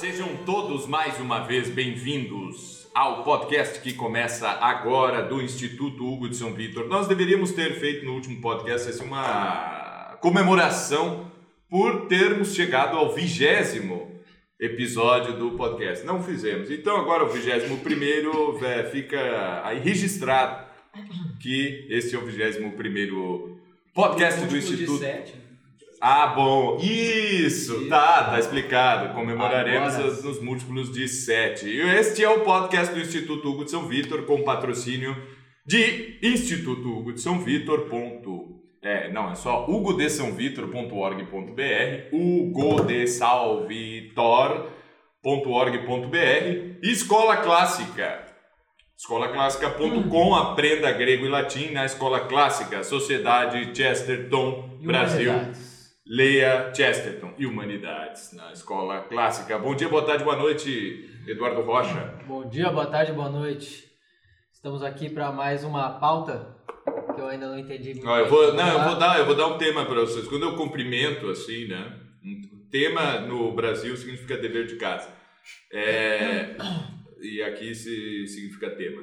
sejam todos mais uma vez bem-vindos ao podcast que começa agora do Instituto Hugo de São Vitor. Nós deveríamos ter feito no último podcast assim, uma comemoração por termos chegado ao vigésimo episódio do podcast. Não fizemos. Então agora o vigésimo primeiro é, fica aí registrado que este é o vigésimo primeiro podcast do Instituto. Ah, bom. Isso, tá, tá explicado. Comemoraremos Agora. as- nos múltiplos de 7. E este é o podcast do Instituto Hugo de São Vitor, com patrocínio de Instituto Hugo de São Vitor. Ponto, é, não, é só hugodesaovitor.org.br, hugodesalvitor.org.br Escola Clássica. Escolaclássica.com, aprenda grego e latim na Escola Clássica, Sociedade Chesterton, Brasil. Leia Chesterton e Humanidades na Escola Clássica. Bom dia, boa tarde, boa noite, Eduardo Rocha. Bom dia, boa tarde, boa noite. Estamos aqui para mais uma pauta que eu ainda não entendi muito. Ó, eu vou, não, eu vou dar, eu vou dar um tema para vocês. Quando eu cumprimento assim, né? Um tema no Brasil significa dever de casa. É, e aqui se, significa tema.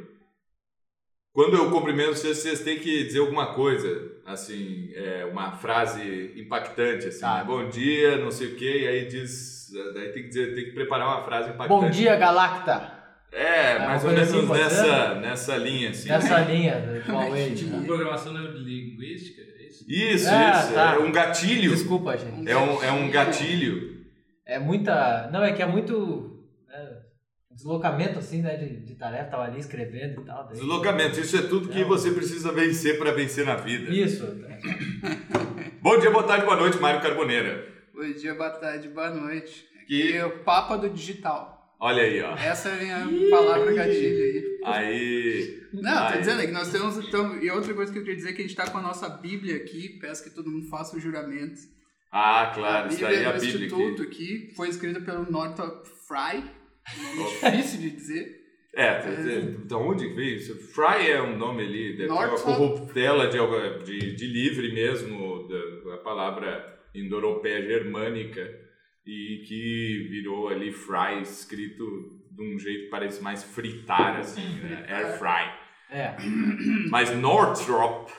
Quando eu cumprimento vocês, vocês têm que dizer alguma coisa, assim, é, uma frase impactante, assim, Tá. né? Bom dia, não sei o quê, e aí diz, daí tem que dizer, tem que preparar uma frase impactante. Bom dia, Galacta! É, É, mais ou menos assim, nessa, nessa linha, assim. Nessa linha do Huawei. Tipo, né? programação neurolinguística, é isso? Isso, Ah, isso. tá. É um gatilho. Desculpa, gente. É um, é um gatilho. É muita. Não, é que é muito. Deslocamento assim, né? De, de tarefa, tava ali escrevendo e tal. daí- Deslocamento. Isso é tudo que Não. você precisa vencer para vencer na vida. Isso. Bom dia, boa tarde, boa noite, Mário Carboneira. Bom dia, boa tarde, boa noite. Que- Aqui é o Papa do Digital. Olha aí, ó. Essa é a minha palavra gatilho aí. Aí. Não, tô dizendo é que nós temos. Então, e outra coisa que eu queria dizer é que a gente tá com a nossa Bíblia aqui. Peço que todo mundo faça o juramento. Ah, claro, isso daí é a do Bíblia Instituto aqui. aqui. Foi escrita pelo Northrop Frye. Oh. difícil de dizer. É, de onde que veio isso? Fry é um nome ali, deve ter uma corruptela de, de, de livre mesmo, da, da palavra indo-europeia germânica, e que virou ali fry, escrito de um jeito que parece mais fritar, assim, né? Air fry. É. Mas Northrop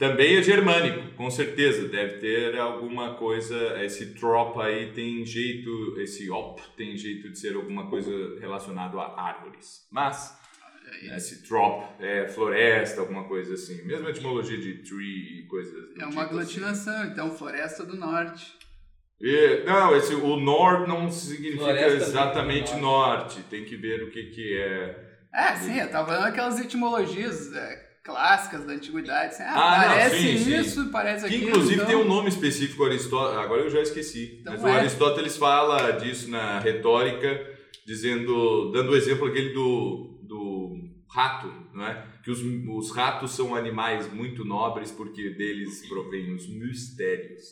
também é germânico, com certeza. Deve ter alguma coisa. Esse trop aí tem jeito, esse op tem jeito de ser alguma coisa relacionado a árvores. Mas esse trop é floresta, alguma coisa assim. Mesma etimologia de tree e coisas. É uma tipo assim. aglutinação, então Floresta do Norte. E- não, esse, o nord não significa Floresta exatamente do norte. Tem que ver o que, que é. É, sim, eu tava falando aquelas etimologias é, clássicas da antiguidade. Assim, ah, Ah, não, parece sim, sim. isso, parece Que aquilo. inclusive então... tem um nome específico, Aristóteles. Agora eu já esqueci. Então mas o é. Aristóteles fala disso na retórica, dizendo, dando o exemplo aquele do, do rato, não é? Que os, os ratos são animais muito nobres porque deles provém os mistérios,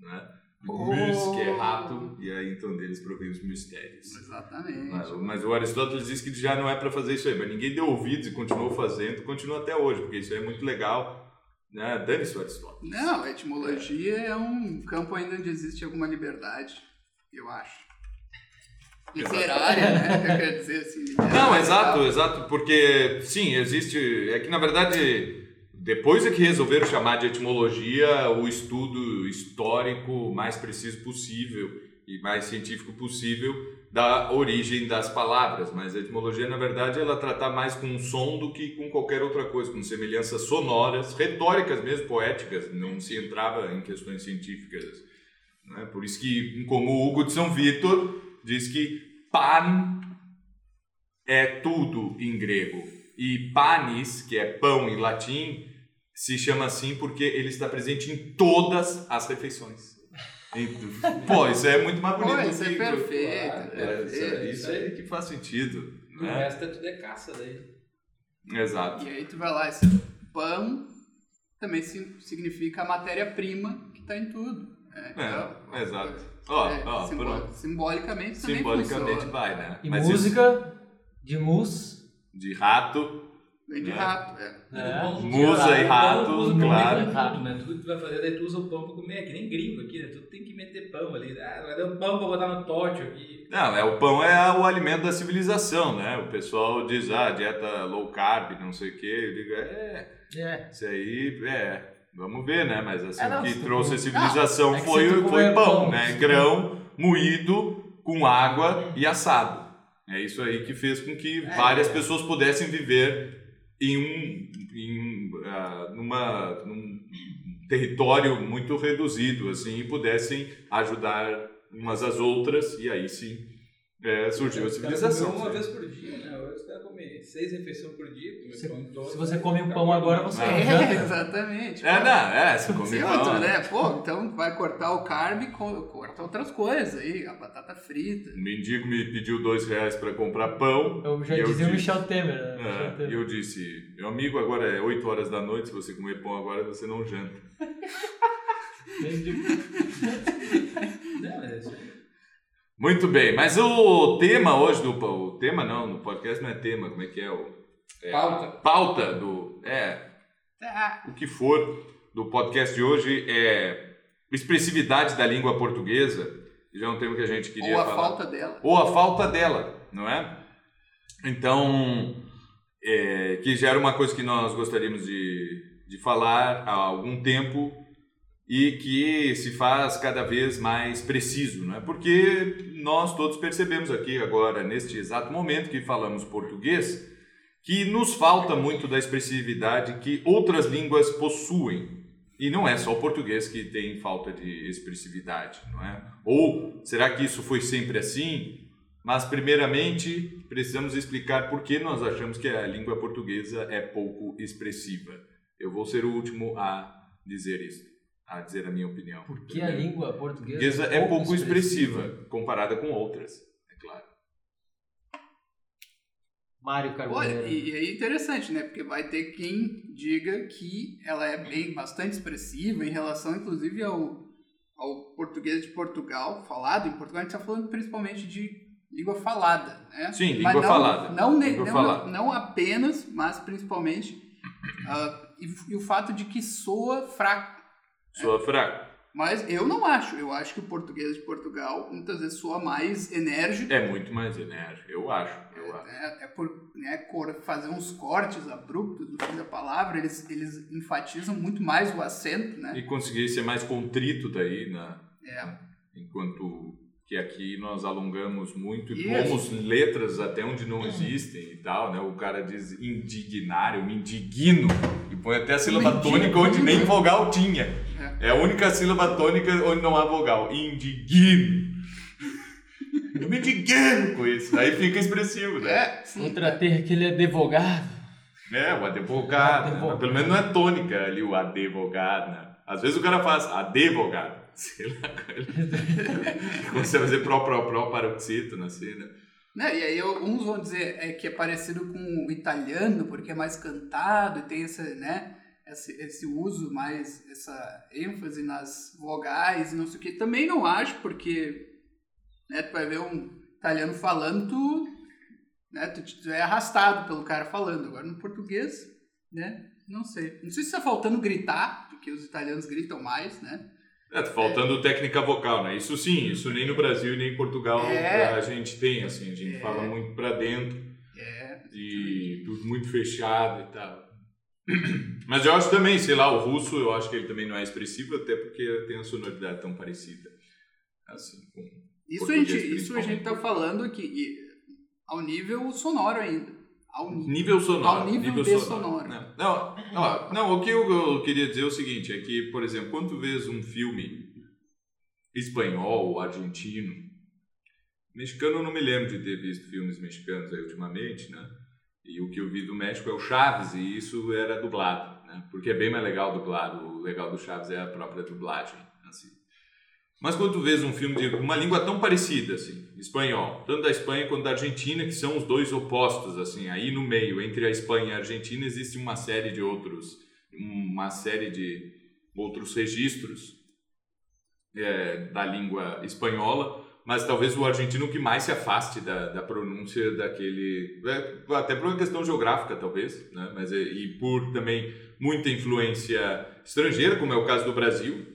não é? Mus, que é rato, e aí então deles provém os mistérios. Exatamente. Mas, mas o Aristóteles diz que já não é para fazer isso aí, mas ninguém deu ouvidos e continuou fazendo, continua até hoje, porque isso aí é muito legal. Né? Dane-se o Aristóteles. Não, a etimologia é um campo ainda onde existe alguma liberdade, eu acho. Literária, né? Eu quero dizer assim. Não, exato, exato, porque sim, existe. É que na verdade, depois é que resolveram chamar de etimologia o estudo histórico mais preciso possível e mais científico possível da origem das palavras, mas a etimologia, na verdade, ela trata mais com o som do que com qualquer outra coisa, com semelhanças sonoras, retóricas mesmo, poéticas, não se entrava em questões científicas. Né? Por isso que, como o Hugo de São Vitor diz que pan é tudo em grego. E panis, que é pão em latim, se chama assim porque ele está presente em todas as refeições. Pô, isso é muito mais bonito. Pô, do isso é perfeito, claro, É, isso, é, perfeito. isso aí que faz sentido. O Né? resto é tudo é caça daí. Exato. E aí tu vai lá, esse pão também si- significa a matéria-prima que está em tudo. É, então, É, exato. Ó, é, ó, simbo- pronto. simbolicamente também Simbolicamente funciona. vai, né? E Mas isso música de mus. de rato, Vem de né? rato, é. É. Pão, Musa e rato, pão claro. com tudo, né? Tudo que tu vai fazer, daí tu usa o pão pra comer, é que nem gringo aqui, né? Tu tem que meter pão ali. Ah, vai dar um pão pra botar no tótil aqui. Não, é, o pão é o alimento da civilização, né? O pessoal diz, ah, dieta low carb, não sei o quê. Eu digo, é, É. isso aí, é, vamos ver, né? Mas assim, É, não, o que trouxe a civilização Não, é foi, tu foi pão, pão, né? Grão moído com água e assado. É isso aí que fez com que É. várias pessoas pudessem viver em um, em, ah, numa, num território muito reduzido, assim, e pudessem ajudar umas às outras, e aí sim é, surgiu a civilização. uma vez por dia, né? Comem seis refeições por dia. comer Se- pão todo. se você come um pão agora, você-. É, exatamente. É, não, é, você come Sim, pão. outro, né? Pô, então vai cortar o carb, co- corta outras coisas aí, a batata frita. O mendigo me pediu dois reais para comprar pão. Eu já e dizia o disse- Michel Temer, né? Michel É, Temer. e eu disse, meu amigo, agora é 8 horas da noite, se você comer pão agora, você não janta. Não, é isso aí. Muito bem, mas o tema hoje do o tema não, no podcast não é tema, como é que é o é, Pauta. pauta do é Ah, o que for do podcast de hoje é expressividade da língua portuguesa. Já é um tema que a gente queria ou a falar. falta dela. ou a falta dela, não é? Então, é, que já era uma coisa que nós gostaríamos de, de falar há algum tempo e que se faz cada vez mais preciso, não é? Porque nós todos percebemos aqui agora, neste exato momento que falamos português, que nos falta muito da expressividade que outras línguas possuem. E não é só o português que tem falta de expressividade, não é? Ou será que isso foi sempre assim? Mas, primeiramente, precisamos explicar por que nós achamos que a língua portuguesa é pouco expressiva. Eu vou ser o último a dizer isso, a dizer a minha opinião. Porque a língua portuguesa portuguesa é pouco expressiva comparada com outras, é claro. Mário Olha, Carboneiro. e, e é interessante, né? Porque vai ter quem diga que ela é bem bastante expressiva em relação, inclusive, ao, ao português de Portugal, falado em Portugal. A gente está falando principalmente de língua falada, né? Sim, Mas língua não, falada. Não, Língua não, falada. não apenas, mas principalmente. ah, e, e o fato de que soa fraco. Soa fraco. Mas eu não acho. Eu acho que o português de Portugal muitas vezes soa mais enérgico. É muito mais enérgico, eu acho. Eu acho. É, é por né, cor- fazer uns cortes abruptos no fim da palavra, eles, eles enfatizam muito mais o acento, né? E conseguir ser mais contrito daí, né? É. Enquanto que aqui nós alongamos muito e pomos letras até onde não existem e tal, né? O cara diz me indigno e põe até a sílaba tônica onde nem vogal tinha. É a única sílaba tônica onde não há vogal. Indigno. Eu me indigno com isso. Aí fica expressivo, né? É. Outra terra que ele é advogado. É, o advogado. né? Advogado. Mas pelo menos não é tônica ali o advogado, né? Às vezes o cara faz advogado. Sei lá. Começa a fazer pró, pró, pró, paroxítono, assim, né? Né, E aí eu- uns vão dizer é, que é parecido com o italiano, porque é mais cantado e tem esse, né, esse, esse uso mais, essa ênfase nas vogais e não sei o que. Também não acho, porque né, tu vai ver um italiano falando, tu, né, tu, tu é arrastado pelo cara falando. Agora no português, né, não sei. Não sei se está faltando gritar, porque os italianos gritam mais, né? É, tá faltando técnica vocal, né? Isso sim, isso nem no Brasil nem em Portugal É. a gente tem, assim, a gente É. fala muito pra dentro É, e tudo muito fechado e tal. Mas eu acho também, sei lá, o russo, eu acho que ele também não é expressivo, até porque tem a sonoridade tão parecida. Assim, com... Isso a gente, isso a gente tá falando aqui e, ao nível sonoro ainda. Ao nível. Nível sonoro. Ao nível de sonoro. Não, não, ó, não, o que eu, eu queria dizer é o seguinte, é que, por exemplo, quando tu vês um filme espanhol, argentino, mexicano eu não me lembro de ter visto filmes mexicanos aí ultimamente, né? E o que eu vi do México é o Chaves, e isso era dublado, né? Porque é bem mais legal dublado. O legal do Chaves é a própria dublagem, assim. Mas quando tu vês um filme de uma língua tão parecida, assim, espanhol, tanto da Espanha quanto da Argentina, que são os dois opostos, assim, aí no meio, entre a Espanha e a Argentina, existe uma série de outros, uma série de outros registros é, da língua espanhola, mas talvez o argentino que mais se afaste da, da pronúncia daquele. é, até por uma questão geográfica, talvez, né? mas, é- e por também muita influência estrangeira, como é o caso do Brasil,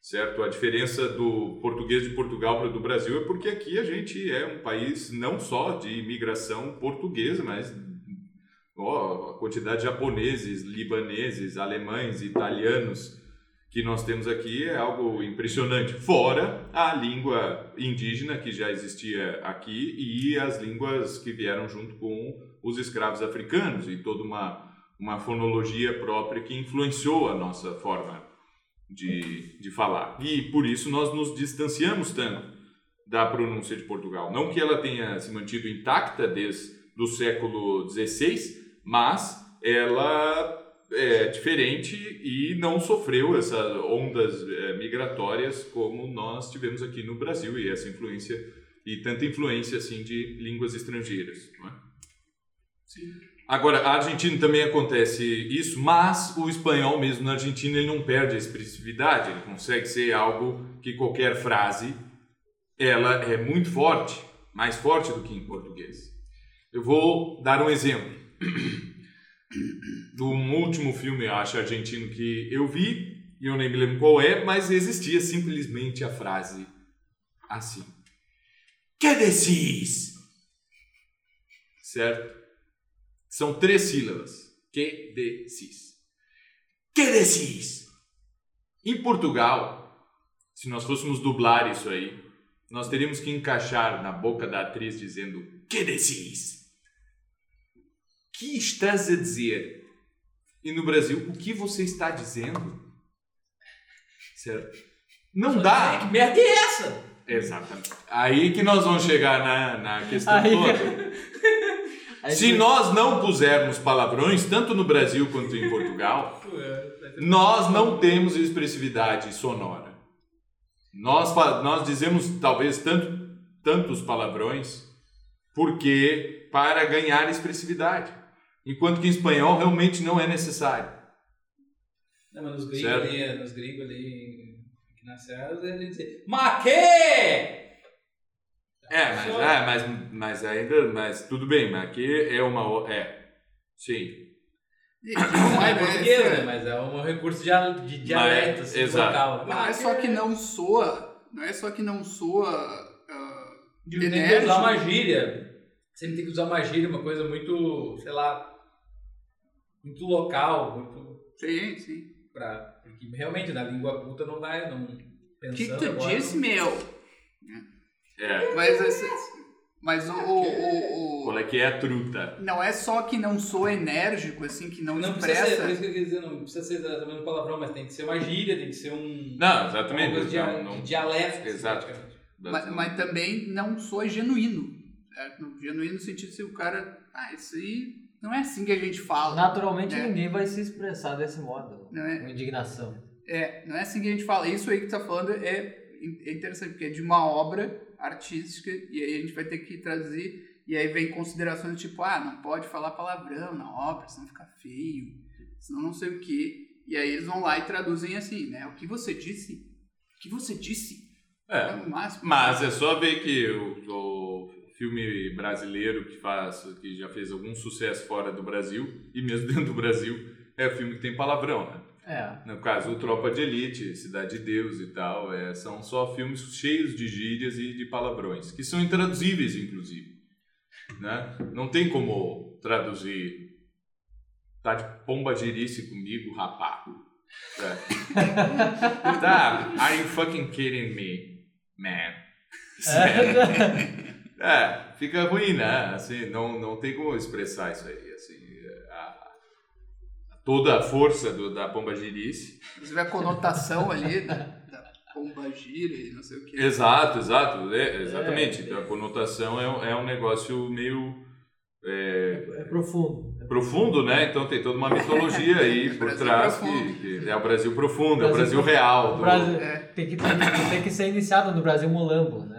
certo? A diferença do português de Portugal para o do Brasil é porque aqui a gente é um país não só de imigração portuguesa, mas ó, a quantidade de japoneses, libaneses, alemães, italianos que nós temos aqui é algo impressionante. Fora a língua indígena que já existia aqui e as línguas que vieram junto com os escravos africanos e toda uma, uma fonologia própria que influenciou a nossa forma de, de falar. E por isso nós nos distanciamos tanto da pronúncia de Portugal. Não que ela tenha se mantido intacta desde o século XVI, mas ela é diferente e não sofreu essas ondas é, migratórias como nós tivemos aqui no Brasil e essa influência e tanta influência assim de línguas estrangeiras, não é? Agora, a Argentina também acontece isso, mas o espanhol mesmo na Argentina ele não perde a expressividade, ele consegue ser algo que qualquer frase ela é muito forte, mais forte do que em português. Eu vou dar um exemplo. Do último filme, acho, argentino que eu vi, e eu nem me lembro qual é, mas existia simplesmente a frase assim. Que decís? Certo? São três sílabas. Que decís? Que decís? Em Portugal, se nós fôssemos dublar isso aí, nós teríamos que encaixar na boca da atriz dizendo Que decís? Que estás a dizer? E no Brasil, o que você está dizendo? Certo? Não dá. Que merda é essa? Exatamente. Aí que nós vamos chegar na, na questão Aí- toda. Aí Se nós não pusermos palavrões, tanto no Brasil quanto em Portugal, nós não temos expressividade sonora. Nós, nós dizemos talvez tanto, tantos palavrões porque para ganhar expressividade. Enquanto que em espanhol realmente não é necessário. Não, mas nos gringos Certo. ali, nos gringos ali, aqui na Serra, ele dizer, Maquê! É, mas, é, mas, mas ainda, mas tudo bem, mas aqui é uma, é, sim. E, Não é português, né? Mas é um recurso de, de dialeto, assim, exato. local. Não é só que não soa, não é só que não soa De tem que usar uma gíria. Sempre tem que usar uma gíria, uma coisa muito, sei lá, muito local, muito Sim, sim. pra... Porque realmente na língua culta não vai, não... O Pensando que, que tu agora, disse, meu? É. Mas, esse- mas o, o, o- Qual é que é a truta? não é só que não soa enérgico, assim, que não, Não precisa ser, expressa. por isso que eu queria dizer, não precisa ser exatamente um palavrão, mas tem que ser uma gíria, tem que ser um... Não, exatamente. Uma coisa de, não- não- de dialeto. Exato. praticamente. Mas, mas também não soa genuíno. certo? No Genuíno no sentido se o cara. Ah, isso aí não é assim que a gente fala. Naturalmente É. ninguém vai se expressar desse modo. Não é? Com indignação. É, não é assim que a gente fala. Isso aí que tu tá falando é, é interessante, porque é de uma obra artística, e aí a gente vai ter que traduzir, e aí vem considerações tipo, ah, não pode falar palavrão na obra, senão fica feio, senão não sei o quê. E aí eles vão lá e traduzem assim, né? O que você disse? O que você disse? É. o máximo. Mas é só ver que o, o filme brasileiro que faz, que já fez algum sucesso fora do Brasil e mesmo dentro do Brasil, é o filme que tem palavrão, né? É. No caso, o Tropa de Elite, Cidade de Deus e tal, é, são só filmes cheios de gírias e de palavrões, que são intraduzíveis, inclusive. Né? Não tem como traduzir tá de pomba girice comigo, rapá. É. tá, are you fucking kidding me, man? É, fica ruim, né? Assim, não, não tem como expressar isso aí. Assim, a- toda a força do, da pomba girice. Inclusive a conotação ali da, da pomba gira e não sei o quê. Exato, exato. é, exatamente. É. Então, a conotação é, um- é um negócio meio é, É profundo. profundo, né? Então tem toda uma mitologia aí por Brasil trás que, que é o Brasil profundo, é o Brasil Brasil real. O do- Brasil É. tem, que, tem, que, tem que ser iniciado no Brasil Mulambo, né?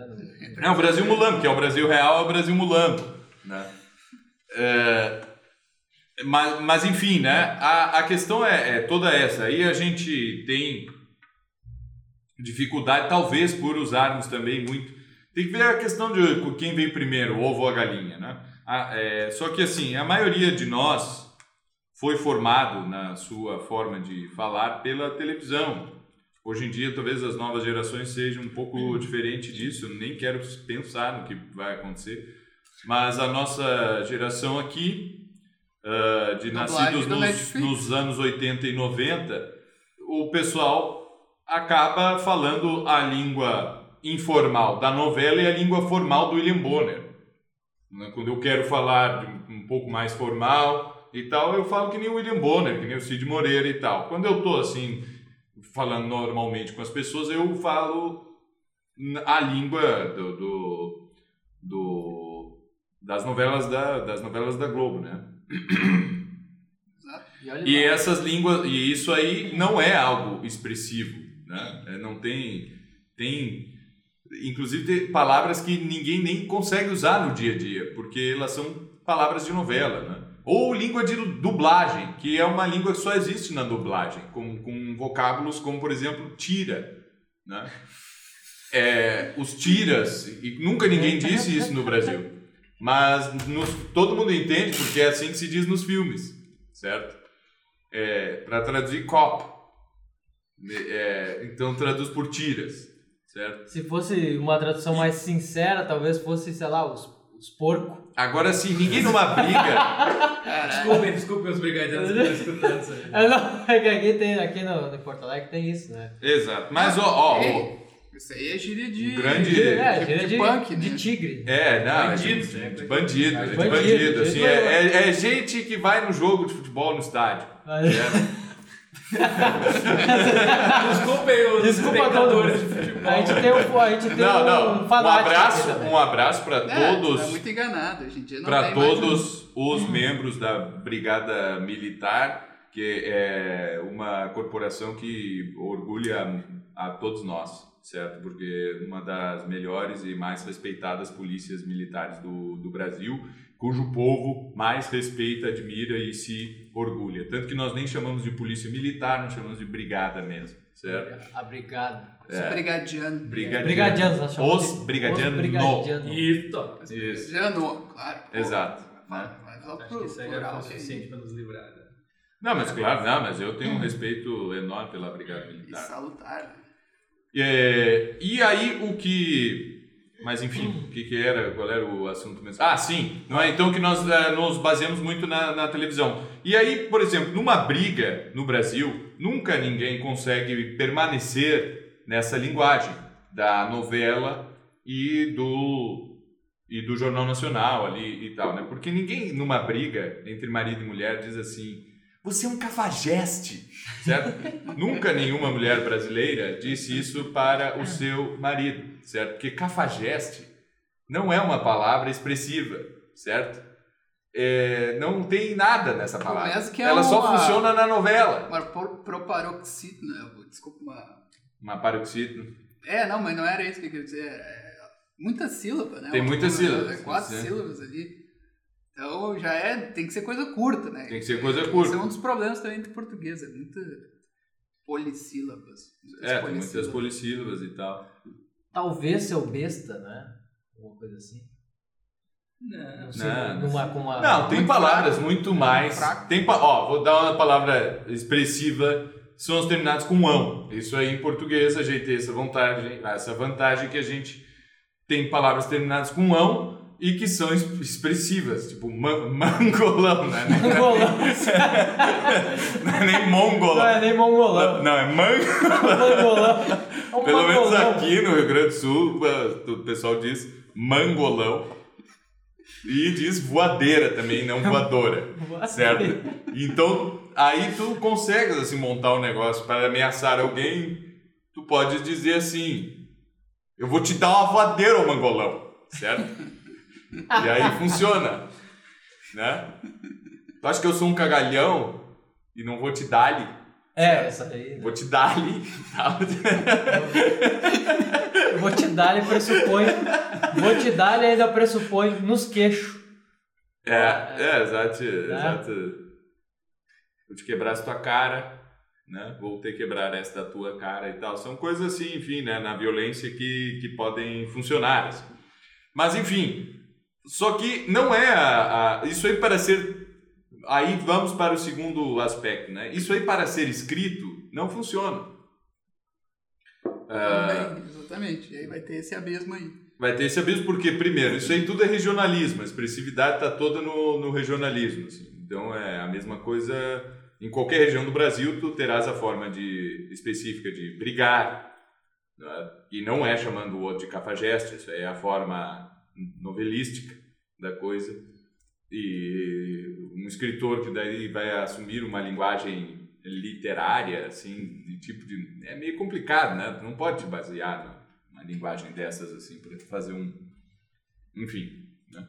É o Brasil Mulambo, que é o Brasil real, é o Brasil Mulambo, né? É, mas, mas enfim, né? A, a questão é, é toda essa. Aí a gente tem dificuldade, talvez por usarmos também muito Tem que ver a questão de quem veio primeiro, o ovo ou a galinha, né? Ah, é, só que assim, a maioria de nós foi formado na sua forma de falar pela televisão. Hoje em dia, talvez as novas gerações sejam um pouco diferente disso. Eu nem quero pensar no que vai acontecer. Mas a nossa geração aqui, ah, de nascidos do nos, nos anos 80 e 90, o pessoal acaba falando a língua informal da novela e a língua formal do William Bonner. Né, Quando eu quero falar um pouco mais formal e tal, eu falo que nem o William Bonner, que nem o Cid Moreira e tal. Quando eu tô assim, falando normalmente com as pessoas, eu falo a língua do, do, do- das novelas da das novelas da Globo, né? E, E essas línguas, e isso aí não é algo expressivo, né? É, Não tem, tem, inclusive tem palavras que ninguém nem consegue usar no dia a dia, porque elas são palavras de novela, né? Ou língua de dublagem, que é uma língua que só existe na dublagem, com, com vocábulos como, por exemplo, tira, né? É, os tiras, e nunca ninguém disse isso no Brasil, mas nos- todo mundo entende porque é assim que se diz nos filmes, certo? É, para traduzir cop. É, então traduz por tiras, certo? Se fosse uma tradução mais sincera, talvez fosse, sei lá, os, os porcos. Agora sim, ninguém numa briga. Desculpem, desculpem os brigadeiros que estão escutando isso aí. Não, é que aqui, tem, aqui no, no Porto Alegre tem isso, né? Exato. Mas ó, ó, Ei, Isso aí é gíria de. Grande- de, É, de, gíria de, punk, né? de tigre. é, não, é Bandido, de, né? de bandido, é de Bandido, bandido, assim, é, é, é gente que vai no jogo de futebol no estádio. Aí- Desculpem os Desculpa todo espectadores de futebol. A gente tem um, a gente tem Não, não. um Um fanático. abraço, aqui também. um abraço para É, todos. tá muito enganado. Hoje em dia não para mais um- todos os membros da Brigada Militar, que é uma corporação que orgulha a todos nós, certo? Porque é uma das melhores e mais respeitadas polícias militares do, do Brasil, cujo povo mais respeita, admira e se orgulha. Tanto que nós nem chamamos de polícia militar, nós chamamos de brigada mesmo, certo? A brigada. É. brigadiano. Brigadiano. Brigadianos, nós chamamos Os de- brigadianos. Os brigadianos. Isso. Isso. Brigadiano, claro. pô. Exato. Vai, vai lá Acho pro que isso aí já plural, foi o é suficiente para nos livrar. né? Não, mas claro, não, mas eu tenho um respeito enorme pela Brigada E Militar. salutar, né? É, e aí o que. Mas enfim, o que, que era? Qual era o assunto mesmo? Ah, sim! Não é? Então que nós eh, nos baseamos muito na, na televisão. E aí, por exemplo, numa briga no Brasil, nunca ninguém consegue permanecer nessa linguagem da novela e do e do jornal nacional ali e tal, né? Porque ninguém numa briga entre marido e mulher diz assim: "Você é um cafajeste", certo? Nunca nenhuma mulher brasileira disse isso para o seu marido, certo? Porque cafajeste não é uma palavra expressiva, certo? É, não tem nada nessa palavra. É Ela só uma- funciona na novela. Uma pro- proparoxítona, desculpa, uma... Uma paroxítona. É, não, mas não era isso que eu queria dizer. É muita sílaba, né? Tem muitas sílabas, É quatro sílabas ali. Então já é, tem que ser coisa curta, né? Tem que ser coisa Esse curta. é um dos problemas também do português, é muita polissílabas. É, tem muitas polissílabas e tal. Talvez seu besta, né? Alguma coisa assim. Não. Não sei, Não, numa, uma... Não, tem palavras fraco. muito mais. Fraco. Tem, pa- ó, vou dar uma palavra expressiva. São os terminados com ão. Isso aí em português a gente tem essa vantagem, essa vantagem que a gente tem palavras terminadas com ão e que são es- expressivas, tipo ma- mangolão, né? Mongolão. Não é nem Não mongolão. é nem mongolão. Não, é man... Mangolão. É um Pelo menos mangolão. aqui no Rio Grande do Sul, o pessoal diz mangolão. E diz voadeira também, não voadora. Certo? Então, aí tu consegues assim montar um negócio para ameaçar alguém, tu pode dizer assim: "Eu vou te dar uma voadeira, ô mangolão", certo? E aí funciona, né? Tu acha que eu sou um cagalhão e não vou te dar-lhe? É, essa aí. Vou te dar-lhe, tá? Eu vou te dar, ele pressupõe. Vou te dar, ele ainda pressupõe nos queixos. É, é, exato, exato. Vou te quebrar a tua cara. né? Vou ter que quebrar esta tua cara e tal. São coisas assim, enfim, né? Na violência que, que podem funcionar. assim. Mas, enfim, só que não é a, a- isso aí para ser. Aí vamos para o segundo aspecto, né? Isso aí para ser escrito não funciona. Ah, Também, exatamente. E aí vai ter esse abismo aí. Vai ter esse abismo porque, primeiro, isso aí tudo é regionalismo, a expressividade está toda no, no regionalismo. assim. Então é a mesma coisa em qualquer região do Brasil, tu terás a forma de, específica de brigar, né? e não é chamando o outro de cafajeste, isso é a forma novelística da coisa. E um escritor que daí vai assumir uma linguagem literária, assim, de tipo de... É meio complicado, né? Tu não pode te basear na- uma linguagem dessas assim para fazer um enfim né?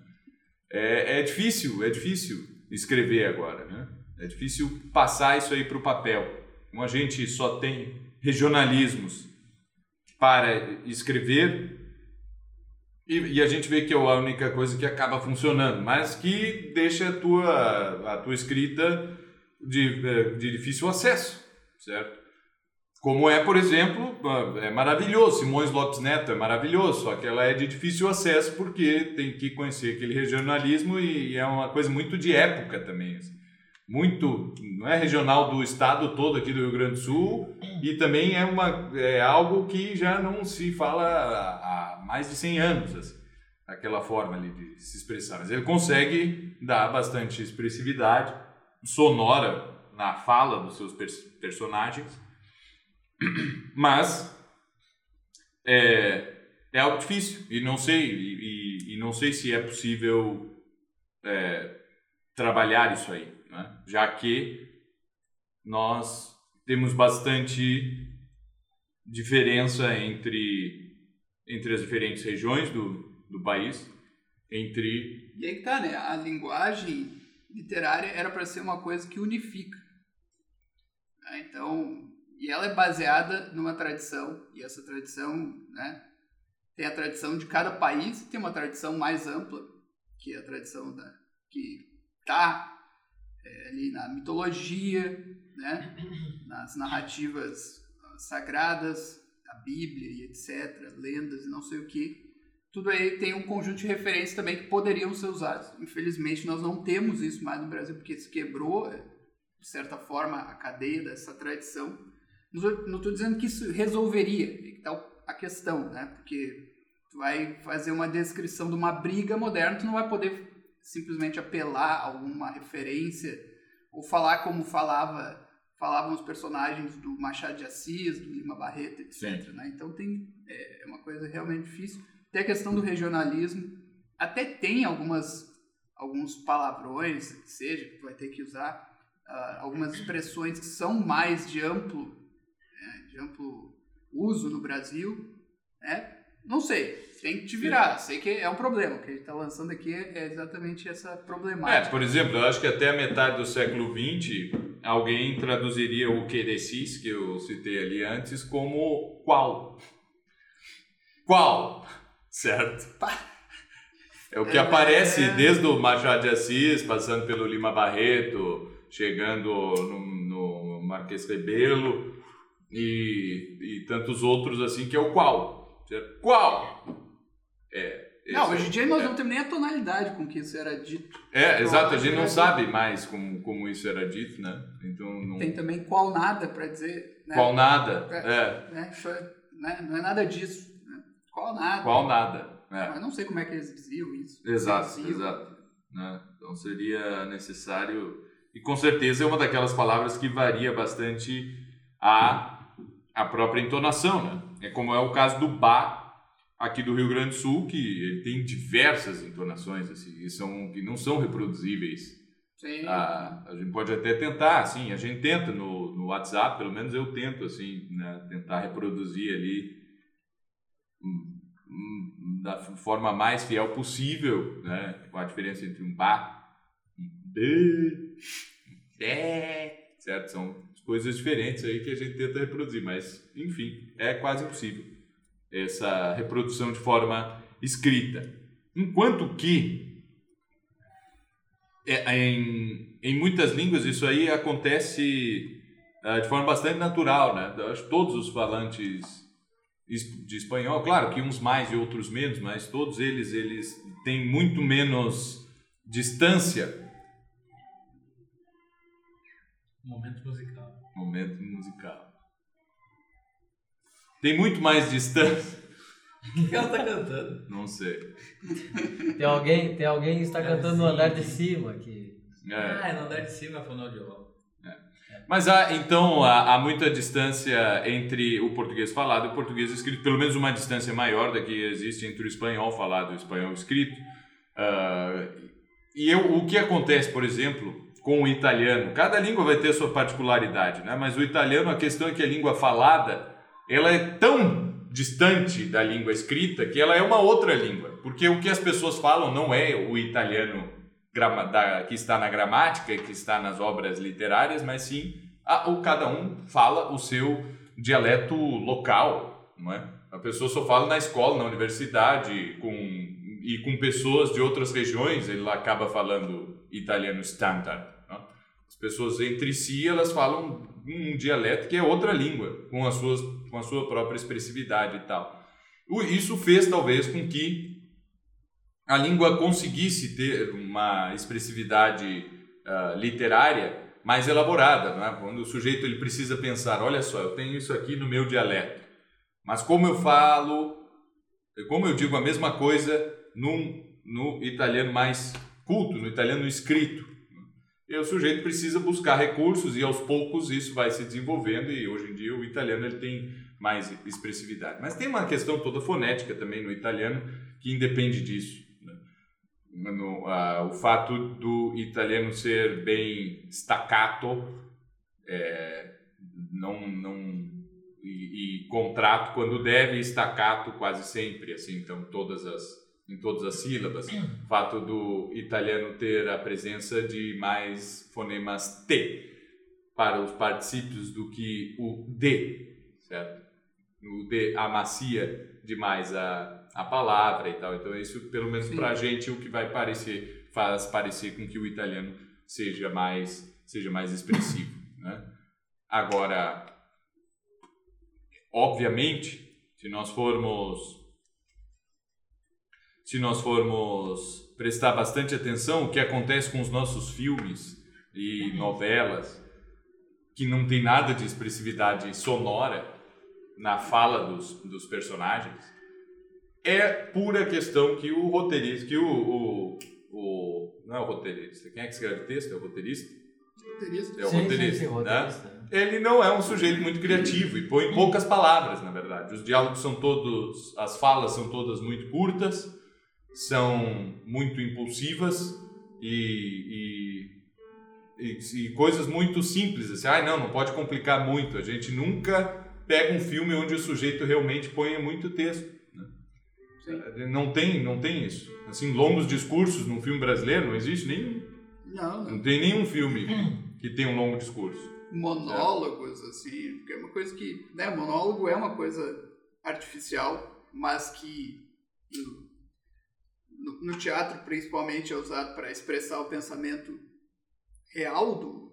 é, é difícil é difícil escrever agora né é difícil passar isso aí para o papel como a gente só tem regionalismos para escrever e, e a gente vê que é a única coisa que acaba funcionando mas que deixa a tua a tua escrita de, eh, de difícil acesso certo como é, por exemplo, é maravilhoso, Simões Lopes Neto é maravilhoso, só que ela é de difícil acesso porque tem que conhecer aquele regionalismo e é uma coisa muito de época também. assim. Muito, não é regional do estado todo aqui do Rio Grande do Sul e também é, uma, é algo que já não se fala há mais de 100 anos, assim, aquela forma ali de se expressar. Mas ele consegue dar bastante expressividade sonora na fala dos seus pers- personagens mas é, é algo difícil e não sei e, e- e não sei se é possível é, trabalhar isso aí, né? já que nós temos bastante diferença entre entre as diferentes regiões do, do país, entre E aí que tá, né? A linguagem literária era para ser uma coisa que unifica. né? Então, e ela é baseada numa tradição, e essa tradição, né? Tem a tradição de cada país, tem uma tradição mais ampla, que é a tradição da, que tá é, ali na mitologia, né? Nas narrativas ah, sagradas, da Bíblia e etc., lendas e não sei o que tudo aí tem um conjunto de referências também que poderiam ser usados. Infelizmente, nós não temos isso mais no Brasil, porque se quebrou, eh, de certa forma, a cadeia dessa tradição. Não estou- dizendo que isso resolveria, aí que tá a questão, né? Porque tu vai fazer uma descrição de uma briga moderna, tu não vai poder simplesmente apelar a alguma referência ou falar como falava falavam os personagens do Machado de Assis, do Lima Barreto, etc. né? Então tem é é uma coisa realmente difícil. Tem a questão do regionalismo. Até tem algumas alguns palavrões, que seja, que tu vai ter que usar ah, algumas expressões que são mais de amplo, é, de amplo uso no Brasil, né? Não sei, tem que te virar. Sei que é um problema. O que a gente está lançando aqui é é exatamente essa É, problemática. por exemplo, eu acho que até a metade do século XX alguém traduziria o querecis, que eu citei ali antes, como qual. Qual? Certo? É o que É, aparece é. desde o Machado de Assis, passando pelo Lima Barreto, chegando no, no Marquês Rebelo e, e tantos outros assim, que é o qual. Qual? É. Não, hoje é- em dia nós não temos nem a tonalidade com que isso era dito. é, exato, a gente não É. sabe mais como, como isso era dito, né? Então, não... Tem também qual nada para dizer. Né? qual nada, É. é, Né? É- né? Não é nada disso. Né? Qual nada. qual nada, é. Mas não sei como é que eles diziam isso. Exato, Diziam. exato. Né? Então seria necessário, e com certeza é uma daquelas palavras que varia bastante a, a própria entonação, né? É como é o caso do Bá aqui do Rio Grande do Sul, que ele tem diversas entonações, assim, que, são, que não são reproduzíveis. Sim. Ah, a gente pode até tentar, assim, a gente tenta no, no WhatsApp, pelo menos eu tento, assim, né, tentar reproduzir ali hum, hum, da forma mais fiel possível, né, com a diferença entre um ba, um b, um bé, certo? São coisas diferentes aí que a gente tenta reproduzir, mas, enfim, é quase impossível essa reprodução de forma escrita. Enquanto que é, em, em muitas línguas isso aí acontece eh, de forma bastante natural, né? Acho que todos os falantes es- de espanhol, claro que uns mais e outros menos, mas todos eles eles têm muito menos distância Momento musical. Momento musical. Tem muito mais distância. O que ela tá cantando? Não sei. Tem alguém, tem alguém que está Cara, cantando no andar de cima que É. Ah, é no andar de cima a fonoaudióloga. Mas há, então, há, há muita distância entre o português falado e o português escrito, pelo menos uma distância maior da que existe entre o espanhol falado e o espanhol escrito. Ah, e eu, o que acontece, por exemplo, com o italiano? Cada língua vai ter sua particularidade, né? mas o italiano, a questão é que a língua falada, ela é tão distante da língua escrita que ela é uma outra língua, porque o que as pessoas falam não é o italiano que está na gramática, que está nas obras literárias, mas sim a, o cada um fala o seu dialeto local, não é? A pessoa só fala na escola, na universidade, com e com pessoas de outras regiões, ele acaba falando italiano standard. As pessoas entre si, elas falam um dialeto que é outra língua, com as suas com a sua própria expressividade e tal. Isso fez talvez com que a língua conseguisse ter uma expressividade ah, literária mais elaborada, não é? quando o sujeito ele precisa pensar, olha só, eu tenho isso aqui no meu dialeto, mas como eu falo, como eu digo a mesma coisa num, no italiano mais culto, no italiano escrito. E o sujeito precisa buscar recursos e aos poucos isso vai se desenvolvendo e hoje em dia o italiano ele tem mais expressividade. Mas tem uma questão toda fonética também no italiano que independe disso. né? No, o fato do italiano ser bem staccato é, não, não e, e contrato quando deve staccato quase sempre assim então todas as em todas as sílabas o fato do italiano ter a presença de mais fonemas T para os particípios do que o D, certo? O D amacia demais a, a palavra e tal. Então, isso, pelo menos para a gente, o que vai parecer, faz parecer com que o italiano seja mais, seja mais expressivo, né? Agora, obviamente, se nós formos se nós formos prestar bastante atenção o que acontece com os nossos filmes e novelas que não tem nada de expressividade sonora na fala dos, dos personagens é pura questão que o roteirista que o, o, o não é o roteirista quem é que escreve texto é o roteirista Roteirista. é o Sim, sim, roteirista, sim, né? roteirista. ele não é um sujeito muito criativo e põe poucas palavras, na verdade. Os diálogos são todos, as falas são todas muito curtas, são muito impulsivas e, e, e, e coisas muito simples. Assim, ah, não, não pode complicar muito. A gente nunca pega um filme onde o sujeito realmente põe muito texto. né? Não tem, não tem isso. Assim, longos discursos num filme brasileiro não existe nenhum. Não, Não tem nenhum filme que tenha um longo discurso. monólogos, assim, porque é uma coisa que, né, monólogo é uma coisa artificial, mas que no, no teatro principalmente é usado para expressar o pensamento real do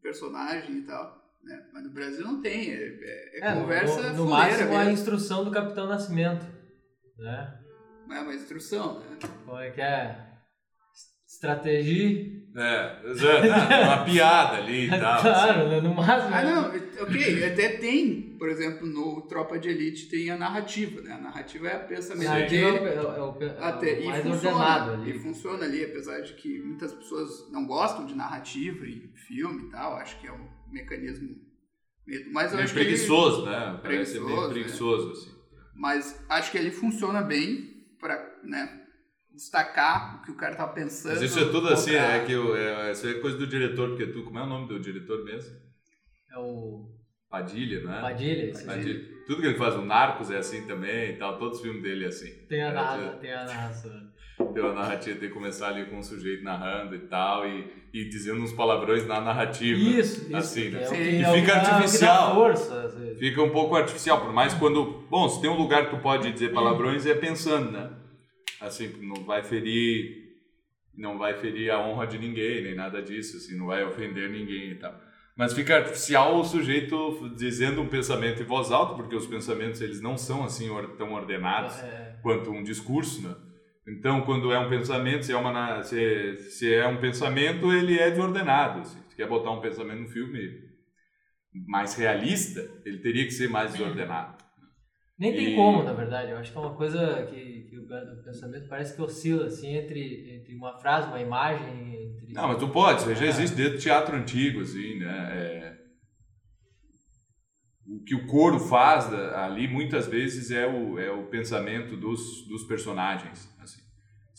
personagem e tal, né? Mas no Brasil não tem, é, é- é É, conversa no, no máximo a mesmo. instrução do Capitão Nascimento, né? Não é uma instrução, né? Como é que é? Estratégia. É. Ah, uma piada ali e tal. claro, assim. né? no máximo. Ah, não, ok, até tem, por exemplo, no Tropa de Elite tem a narrativa, né? A narrativa é o pensamento Narrativa é dele, o- é o- é o- é o Até, e mais funciona, ordenado E ali. funciona ali, apesar de que muitas pessoas não gostam de narrativa e filme e tal, acho que é um mecanismo meio... Mas eu Meio que ele, preguiçoso, né? Parece meio Preguiçoso, preguiçoso, assim. mas acho que ele funciona bem para, né, destacar o que o cara tá pensando. Mas isso é tudo assim, é que eu, é, isso é coisa do diretor, porque tu, como é o nome do diretor mesmo? É o Padilha, né? Padilha, aí. Padilha. Tudo que ele faz, o Narcos é assim também e tal, todos os filmes dele é assim. Tem a É, narração, tem a narração. Tem a narrativa, tem que começar ali com o sujeito narrando e tal, e, e dizendo uns palavrões na narrativa. Isso, isso. Assim, né? é que- E é fica é artificial. força, assim. Fica um pouco artificial, por mais quando. Bom, se tem um lugar que tu pode dizer palavrões é pensando, né? Assim, não vai ferir. Não vai ferir a honra de ninguém, nem nada disso, assim, não vai ofender ninguém e tal. Mas fica artificial o sujeito dizendo um pensamento em voz alta, porque os pensamentos eles não são assim tão ordenados É, quanto um discurso, né? Então, quando é um pensamento, se é, uma, se, se é um pensamento, ele é desordenado. assim. Se quer botar um pensamento no filme mais realista, ele teria que ser mais desordenado. Nem tem E- como, na verdade. Eu acho que é uma coisa que, que o pensamento parece que oscila assim entre, entre uma frase, uma imagem. Entre... Não, mas tu pode, isso já É. existe desde o teatro antigo, assim, né? É, O que o coro faz da- ali, muitas vezes, é o, é o pensamento dos, dos personagens, assim.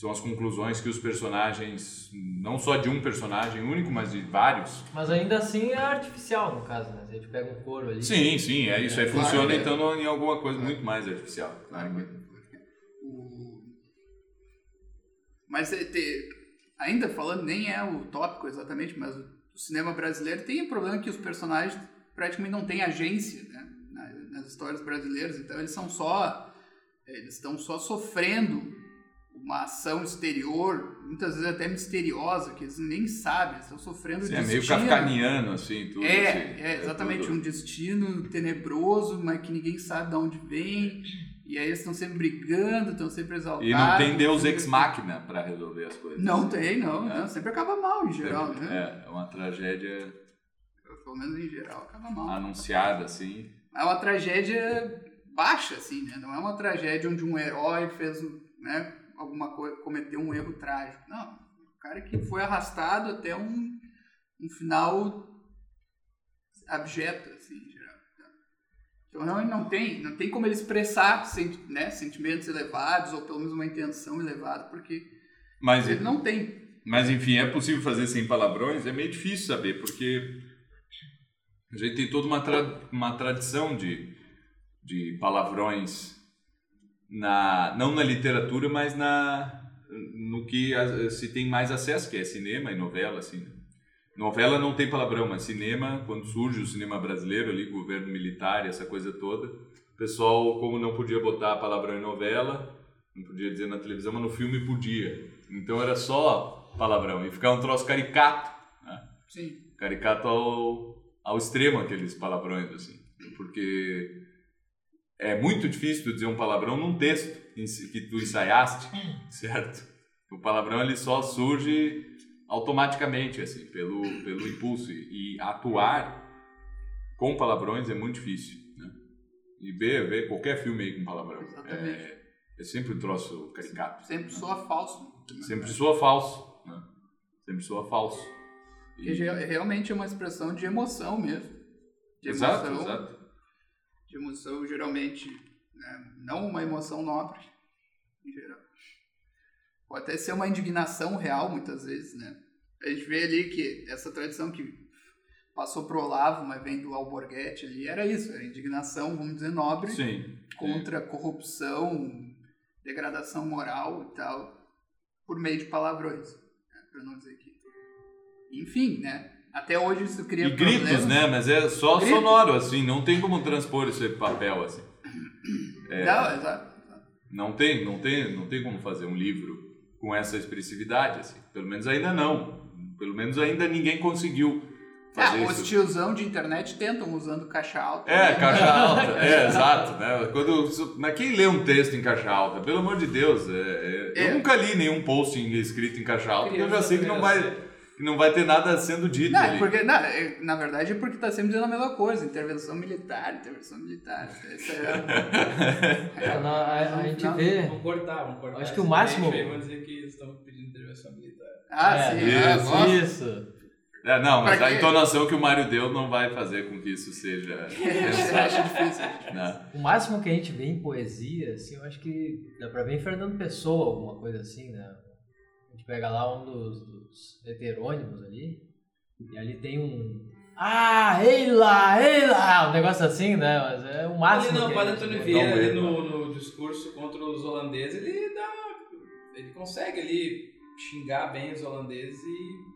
São as conclusões que os personagens, não só de um personagem único, mas de vários. Mas ainda assim é artificial, no caso, né? A gente pega um couro ali. Sim, sim, é isso. Aí Claro, funciona, é. então, em alguma coisa muito mais artificial. Claro que- claro é. Mas é, te- ainda falando, nem é o tópico exatamente, mas o cinema brasileiro tem o problema que os personagens praticamente não têm agência né, na- nas histórias brasileiras, então eles são só eles estão só sofrendo uma ação exterior, muitas vezes até misteriosa, que eles nem sabem, estão sofrendo Sim, o é meio destino. kafkaniano, assim, tudo. É, assim. é exatamente tudo- um destino tenebroso, mas que ninguém sabe de onde vem. E aí eles estão sempre brigando, estão sempre exaltados. E não tem Deus sempre- ex machina para resolver as coisas. Não tem, não, É. não. Sempre acaba mal em geral, né? É, é uma tragédia Pelo menos em geral acaba mal. anunciada, assim. É uma tragédia baixa, assim, né? Não é uma tragédia onde um herói fez, né, alguma coisa, cometeu um erro trágico. Não, o cara que foi arrastado até um, um final abjeto, assim, em geral. Então realmente não tem, não tem como ele expressar né, sentimentos elevados ou pelo menos uma intenção elevada, porque Mas, ele não tem. mas enfim, é possível fazer sem palavrões? É meio difícil saber, porque a gente tem toda uma, tra uma tradição de, de palavrões, na, não na literatura, mas na, no que se tem mais acesso, que é cinema e novela, assim. Novela não tem palavrão, mas cinema, quando surge o cinema brasileiro ali, governo militar essa coisa toda, o pessoal, como não podia botar palavrão em novela, não podia dizer na televisão, mas no filme podia. Então era só palavrão. E ficava um troço caricato, né? Sim. Caricato ao, ao extremo aqueles palavrões, assim. Porque é muito difícil tu dizer um palavrão num texto que tu ensaiaste, certo? O palavrão ele só surge automaticamente, assim, pelo, pelo impulso. E atuar com palavrões é muito difícil, né? E ver, ver qualquer filme aí com palavrão. Exatamente. É, é sempre um troço caricato. Sempre né? soa falso. Sempre soa falso, né? Sempre soa falso. E- Porque ge- realmente é uma expressão de emoção mesmo. De Exato, emoção, exato. De emoção, geralmente, né, não uma emoção nobre, em geral. Pode até ser uma indignação real, muitas vezes, né? A gente vê ali que essa tradição que passou pro Olavo, mas vem do Alborguete ali, era isso, era indignação, vamos dizer, nobre, Sim. contra corrupção, degradação moral e tal, por meio de palavrões, né, para não dizer que... Enfim, né? Até hoje isso cria E gritos, problemas. né? Mas é só Grito. sonoro, assim. Não tem como transpor isso em papel, assim. É, Não, exato. não tem, não tem, não tem como fazer um livro com essa expressividade, assim. Pelo menos ainda não. Pelo menos ainda ninguém conseguiu fazer os isso. tiozão de internet tentam usando caixa alta. É, né? caixa alta, é, exato, né? Quando, mas quem lê um texto em caixa alta? Pelo amor de Deus, é, é- eu É. nunca li nenhum posting escrito em caixa alta, porque eu já sei que não criança. vai, que não vai ter nada sendo dito Não, ali. porque, não, é- na verdade é porque tá sempre dizendo a mesma coisa, intervenção militar, intervenção militar. É, É, na- a, a gente Não. vê. Vamos cortar, vamos cortar. Acho que o máximo- vamos dizer que eles estão pedindo intervenção militar. ah, É, sim, ah, isso, nossa. Isso. É, não, mas Pra a entonação que o Mário deu não vai fazer com que isso seja Eu acho difícil. né? O máximo que a gente vê em poesia, assim, eu acho que dá pra ver em Fernando Pessoa, alguma coisa assim, né? Pega lá um dos, dos heterônimos ali, e ali tem um. Ah, ei lá, ei lá! Um negócio assim, né? Mas é o Ali máximo. não, que o Padre Antônio. Vieira, Não, ali ele- no, no discurso contra os holandeses, ele dá. Ele consegue ali xingar bem os holandeses e.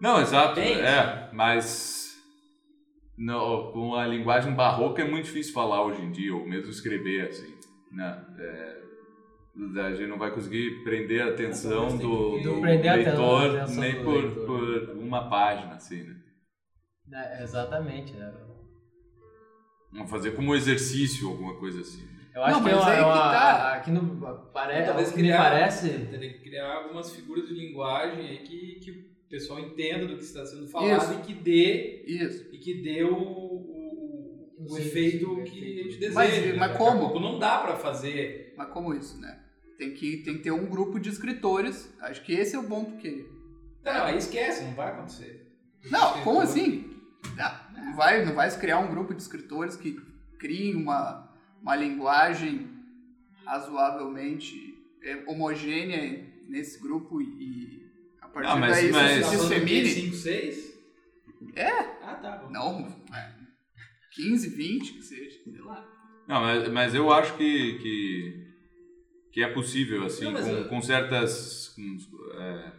Não, exato, Bem, é, mas no, com a linguagem barroca é muito difícil falar hoje em dia, ou mesmo escrever, assim, né? É, a gente não vai conseguir prender a atenção do, do prender a leitor atenção nem do por, leitor. por uma página, assim, né? É, exatamente. né? Vamos fazer como exercício, alguma coisa assim. Eu acho Não, que é mas uma, aí é que tá. aqui no parece, Talvez criar- parece Teria que criar algumas figuras de linguagem aí que, que o pessoal entenda do que está sendo falado Isso. e que dê, Isso. e que dê o, o, o efeito que a gente deseja. Mas- né? mas a como? não dá pra fazer. Mas como isso, né? Tem que, tem que ter um grupo de escritores. Acho que esse é o ponto que. Não, aí esquece, não vai acontecer. Não, como assim? Não, não vai, não vai se criar um grupo de escritores que criem uma, uma linguagem razoavelmente é, homogênea nesse grupo e, a partir Ah, mas- daí mas- Tá se quê? dissemine. 5, 6? É. Ah, tá bom. Não, é, 15, 20, que seja, sei lá. Não, mas, mas eu acho que, que, que é possível, assim, Não, com, eu- com certas... com, é,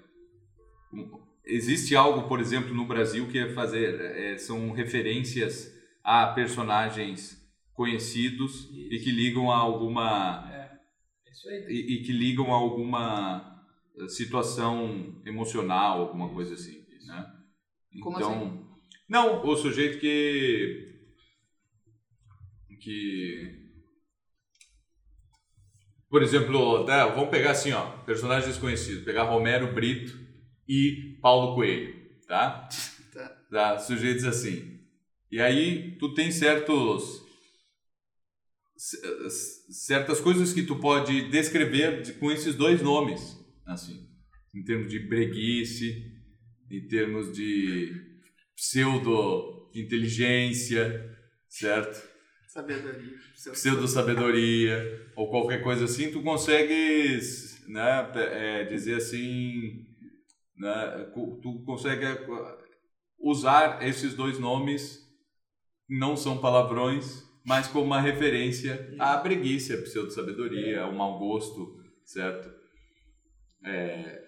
com- existe algo, por exemplo, no Brasil que é fazer... é, são referências a personagens conhecidos e que ligam a alguma... É isso aí. E, e que ligam a alguma eh, situação emocional, alguma coisa assim, né? Como então, assim? não, o sujeito que que por exemplo, tá, vamos pegar assim, ó, personagens conhecidos, pegar Romero Brito e Paulo Coelho, tá? Tá. Tá, sujeitos assim. E aí tu tem certos certas coisas que tu pode descrever de- com esses dois nomes, assim, em termos de breguice, em termos de pseudo inteligência, certo? Sabedoria. Seu- Pseudo sabedoria ou qualquer coisa assim, tu consegues, né, é, dizer assim, né, tu consegue é, usar esses dois nomes não são palavrões, mas como uma referência à preguiça, pseudo-sabedoria, ao mau gosto, certo? É,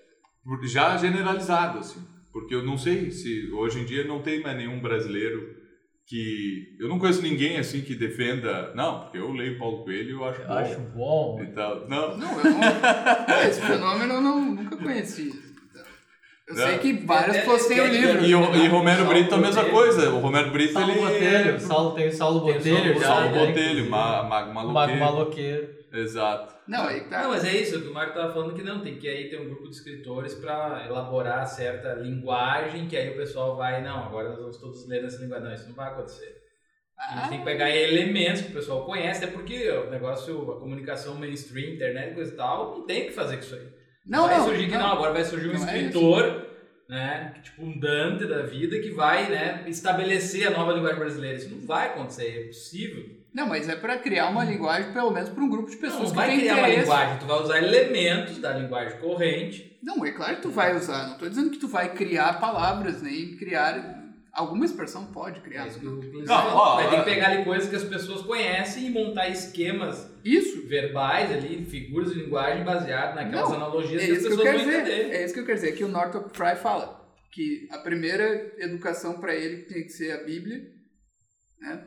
já generalizado, assim. Porque eu não sei se hoje em dia não tem mais nenhum brasileiro que... Eu não conheço ninguém, assim, que defenda... Não, porque eu leio Paulo Coelho e eu acho Eu bom. acho bom. E tal. Não, Não, eu não. Esse fenômeno eu não, nunca conheci. Eu Não. sei que várias É, pessoas têm o é, livro. E, o, e Romero Saulo Brito a mesma Botelho. coisa. O Romero Brito, Saulo ele Botelho, é... Saulo, tem o Saulo Tem o Botelho Saulo já. Saulo né, Botelho, inclusive. ma, ma, O maloqueiro. Mago Maloqueiro. Exato. Não, aí tá. Não, mas é isso, o que o Marco tava falando que não, tem que aí ter um grupo de escritores para elaborar certa linguagem, que aí o pessoal vai, não, agora nós vamos todos ler nessa linguagem. Não, isso não vai acontecer. A gente tem que pegar elementos que o pessoal conhece, até porque o negócio, a comunicação mainstream, internet, coisa e tal, não tem o que fazer com isso aí. Não, vai não, surgir que não, agora vai surgir um Não é escritor, né, que, tipo um Dante da vida, que vai, né, estabelecer a nova linguagem brasileira. Isso não vai acontecer, é impossível. Não, mas é pra criar uma linguagem, pelo menos pra um grupo de Não, pessoas não que vai tem criar uma linguagem, tu vai usar elementos da linguagem corrente Não, é claro que tu vai usar. Não tô dizendo que tu vai criar palavras, nem criar. Alguma expressão pode criar. É isso que eu- inclusive, Não, ó, vai ter ó. que pegar ali coisas que as pessoas conhecem e montar esquemas Isso. verbais ali, figuras de linguagem baseadas naquelas Não, analogias É que as isso que eu pessoas quero vão dizer. entender. É isso que eu quero dizer. Que o Northrop Frye fala que a primeira educação para ele tem que ser a Bíblia, né?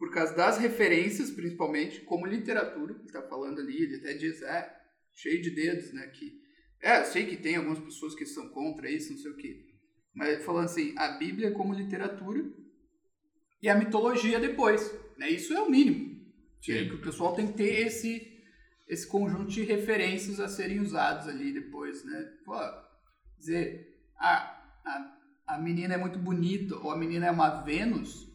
Por causa das referências, principalmente, como literatura. Ele tá falando ali, ele até diz, é, cheio de dedos, né? Que, é, eu sei que tem algumas pessoas que são contra isso, não sei o quê. Mas falando assim, a Bíblia como literatura e a mitologia depois. Né? Isso é o mínimo. Que, Sim. que o pessoal tem que ter esse, esse conjunto de referências a serem usados ali depois, né? Pô, dizer, ah, a, a menina é muito bonita, ou a menina é uma Vênus,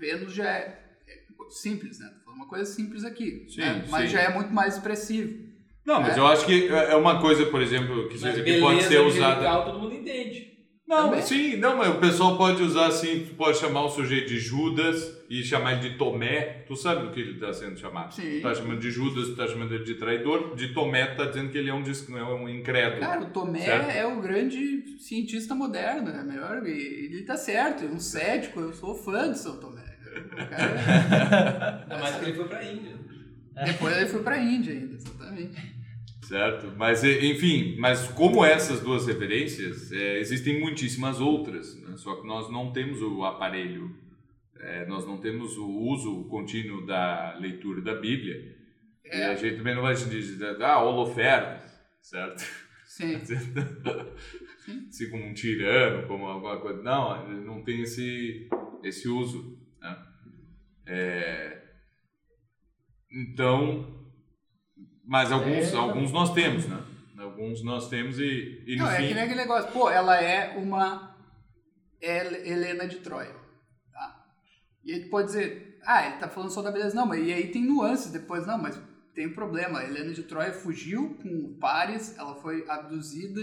Vênus já é, é simples, né? Uma coisa simples aqui, Sim, né? mas sim. já é muito mais expressivo. Não, mas É. eu acho que é uma coisa, por exemplo, que, Mas que pode ser usada. todo mundo entende. Não, Também. sim, não, mas o pessoal pode usar assim, tu pode chamar o sujeito de Judas e chamar ele de Tomé. Tu sabe do que ele está sendo chamado. Sim. Tu tá chamando de Judas, tu tá chamando ele de traidor. De Tomé, tu tá dizendo que ele é um, é um incrédulo. Cara, o Tomé Certo. é o grande cientista moderno, é melhor, ele tá certo, é um cético, eu sou fã de São Tomé. Cara- Ainda mais que ele foi pra Índia. Depois ele foi pra Índia ainda, exatamente. Certo? Mas, e- enfim, mas como essas duas referências, é, existem muitíssimas outras, né? só que nós não temos o aparelho, é, nós não temos o uso contínuo da leitura da Bíblia, e É. a gente também não vai dizer, ah, holofernes, certo? Sim. se como um tirano, como alguma coisa. Não, ele não tem esse, esse uso. É, então, mas alguns, É. alguns nós temos, né? Alguns nós temos e, e Não, é fim... que nem aquele negócio. Pô, ela é uma Hel- Helena de Troia. Tá? E aí tu pode dizer, ah, ele tá falando só da beleza. Não, mas e aí tem nuances depois. Não, mas tem um problema. A Helena de Troia fugiu com o Paris, ela foi abduzida,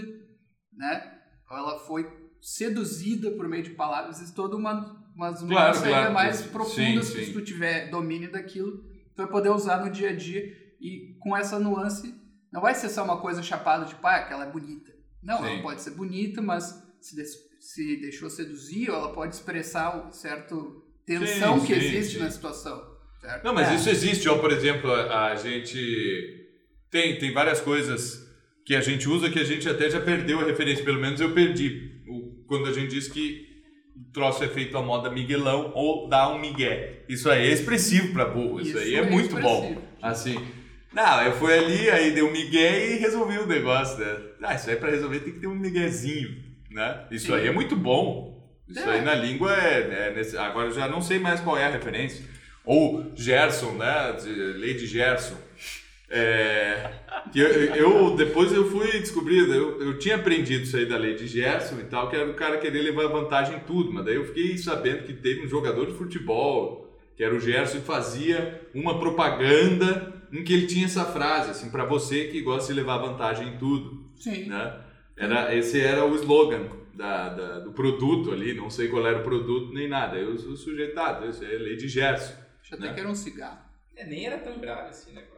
né? Ou ela foi seduzida por meio de palavras. Existe toda uma umas Claro, nuances claro. ainda mais Sim, profundas que sim. se tu tiver domínio daquilo, tu vai poder usar no dia a dia e com essa nuance não vai ser só uma coisa chapada de pá, que ela é bonita. Não, Sim. ela pode ser bonita, mas se, se deixou seduzir, ou ela pode expressar um certo tensão Sim, que sim, existe sim. na situação. Certo? Não, mas É. isso existe, ó, por exemplo, a, a gente tem, tem várias coisas que a gente usa que a gente até já perdeu a referência, pelo menos eu perdi. O- quando a gente diz que o troço é feito à moda miguelão ou dá um migué. Isso aí é expressivo para burro, isso, Isso aí é, é muito bom. Assim, não, eu fui ali, aí dei um migué e resolvi o negócio, né? Ah, isso aí para resolver tem que ter um miguezinho, né? Isso Sim. aí é muito bom. Isso É. aí na língua é, é nesse- agora eu já não sei mais qual é a referência. Ou Gerson, né? Lady Gerson. É, que eu, eu- depois eu fui descobrir, eu, eu tinha aprendido isso aí da Lady Gerson e tal, que era o cara querer levar vantagem em tudo, mas daí eu fiquei sabendo que teve um jogador de futebol, que era o Gerson, e fazia uma propaganda em que ele tinha essa frase, assim, para você que gosta de levar vantagem em tudo Sim. né? Era, esse era o slogan da, da- do produto ali, não sei qual era o produto nem nada. Eu sou sujeitado, isso é lei de Gerson. Acho até né? que era um cigarro. É, nem era tão grave assim o negócio, pessoal. é-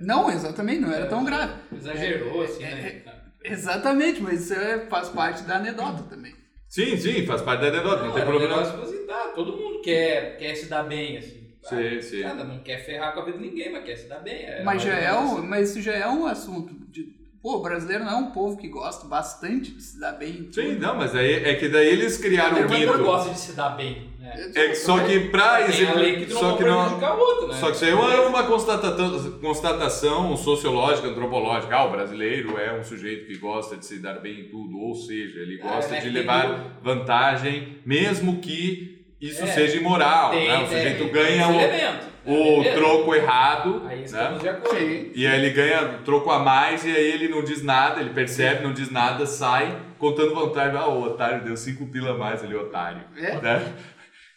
Não, exatamente, não era tão grave. Exagerou, É, assim, é, né? Exatamente, mas isso é- faz parte da anedota também. Sim, sim, faz parte da anedota, não, tem era um problema. propositado. Todo mundo quer, quer se dar bem, assim. Sim, sim. Nada, não quer ferrar com a vida de ninguém, mas quer se dar bem. É Mas já é um, menos mas isso já é um assunto de, pô, o brasileiro não é um povo que gosta bastante de se dar bem. em Sim, tudo. não, mas aí é que daí eles criaram assim. o mito. gosto de se dar bem. É que só que pra que não Só pode que não. outro, né? Só que isso aí é uma, uma constatação, constatação sociológica, antropológica. Ah, o brasileiro é um sujeito que gosta de se dar bem em tudo, ou seja, ele É, gosta né, de levar tem vantagem, mesmo que isso É, seja imoral. Tem, né? O sujeito tem, ganha tem o, elemento, né? o Beleza. troco errado, Aí né? de acordo. Sim. E aí ele ganha troco a mais e aí ele não diz nada, ele percebe, não diz nada, sai contando vantagem. Ah, o otário deu cinco pila a mais ali, otário. É. Né?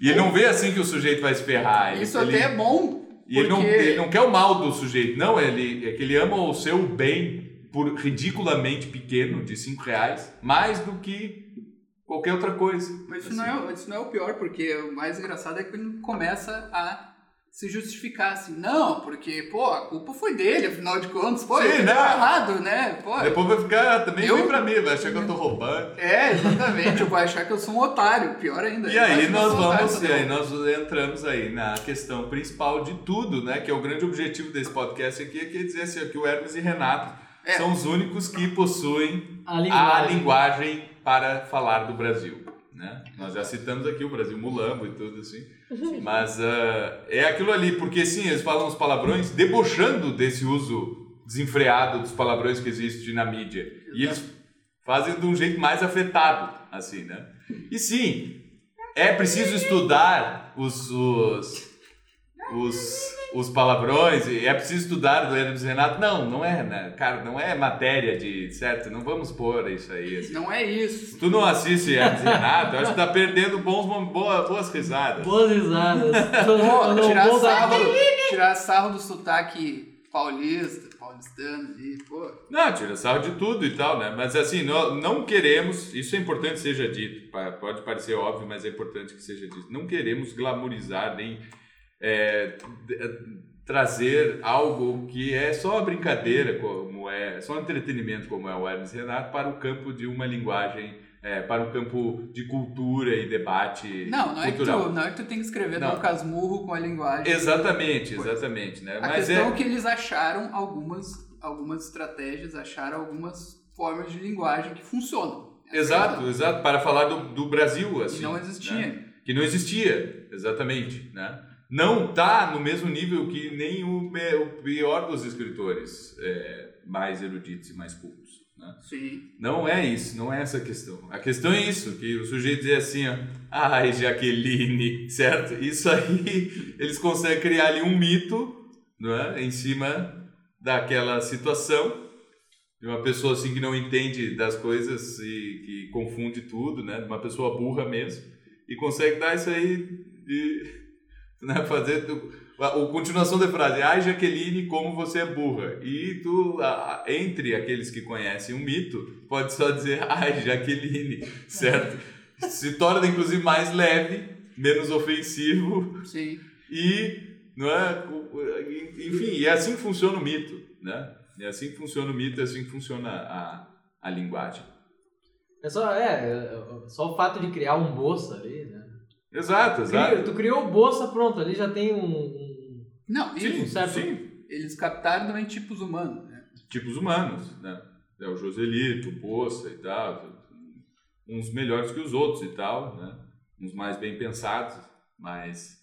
E ele não vê assim que o sujeito vai se ferrar. ele- Isso ele- até é bom. e ele não, ele não quer o mal do sujeito, não, ele, é que ele ama o seu bem por ridiculamente pequeno, de 5 reais, mais do que qualquer outra coisa. Mas isso, não é, isso não é o pior, porque o mais engraçado é que ele começa a se justificar assim, não, porque, pô, a culpa foi dele, afinal de contas, pô, Sim, ele né? errado, né? Pô, Depois vai ficar também Eu- vem pra mim, vai achar que eu tô roubando. É, exatamente, eu vou achar que eu sou um otário, pior ainda. E aí nós otário vamos, e aí nós entramos aí na questão principal de tudo, né? Que é o grande objetivo desse podcast aqui, é que é dizer assim, que o Hermes e Renato É. são os únicos que possuem A a linguagem. linguagem para falar do Brasil. Né? Nós já citamos aqui o Brasil Mulambo e tudo assim. Mas ah, é aquilo ali, porque sim, eles falam os palavrões debochando desse uso desenfreado dos palavrões que existe na mídia. E eles fazem de um jeito mais afetado, assim, né? E sim, é preciso estudar os, os, os, os palavrões, e é preciso estudar do Hermes Renato. Não, não é, né? Cara, não é matéria de, certo? Não vamos pôr isso aí, assim. Não é isso. Tu não assiste Hermes Renato, acho que tá perdendo bons, mom- boa, boas risadas. Boas risadas. Pô, Não tirar, vou sarro, tirar sarro do sotaque paulista, paulistano ali, pô. Não, tira sarro de tudo e tal, né? Mas assim, não, não queremos, isso é importante que seja dito, pode parecer óbvio, mas é importante que seja dito. Não queremos glamorizar nem é, é, trazer algo que é só uma brincadeira, como é, só um entretenimento, como é o Hermes Renato, para o campo de uma linguagem, é, para o campo de cultura e debate Não, não é, que cultural. tu, não é que tu tem que escrever Não. Dom Casmurro com a linguagem. Exatamente, exatamente, né? A Mas questão é, é que eles acharam algumas, algumas estratégias, acharam algumas formas de linguagem que funcionam. É Exato, exato, para falar do, do Brasil, assim. E não existia. né? Que não existia, exatamente, né? Não tá no mesmo nível que nem o, pior dos escritores é, mais eruditos e mais cultos, Sim. Não é isso, não é essa a questão. A questão é isso, que o sujeito dizer assim, ó, ai, Jaqueline, certo? Isso aí, eles conseguem criar ali um mito, não é? Em cima daquela situação, de uma pessoa assim que não entende das coisas e que confunde tudo, né? De uma pessoa burra mesmo, e consegue dar isso aí de, né? Fazer... tu- a, a continuação da frase, ai Jaqueline, como você é burra. E tu, a- a- entre aqueles que conhecem o mito, pode só dizer, ai Jaqueline, certo? Se torna inclusive mais leve, menos ofensivo Sim. e, não é? Enfim, e é assim que funciona o mito, né? É assim que funciona o mito, é assim que funciona a, a linguagem. É só, é, é, só o fato de criar um bolsa ali, né? Exato, exato. tu criou o bolsa, pronto, ali já tem um. Não, Sim, e certo. sim. eles captaram também tipos humanos, né? Tipos humanos, né? É o Joselito, o Poça e tal, uns melhores que os outros e tal, né? Uns mais bem pensados, mas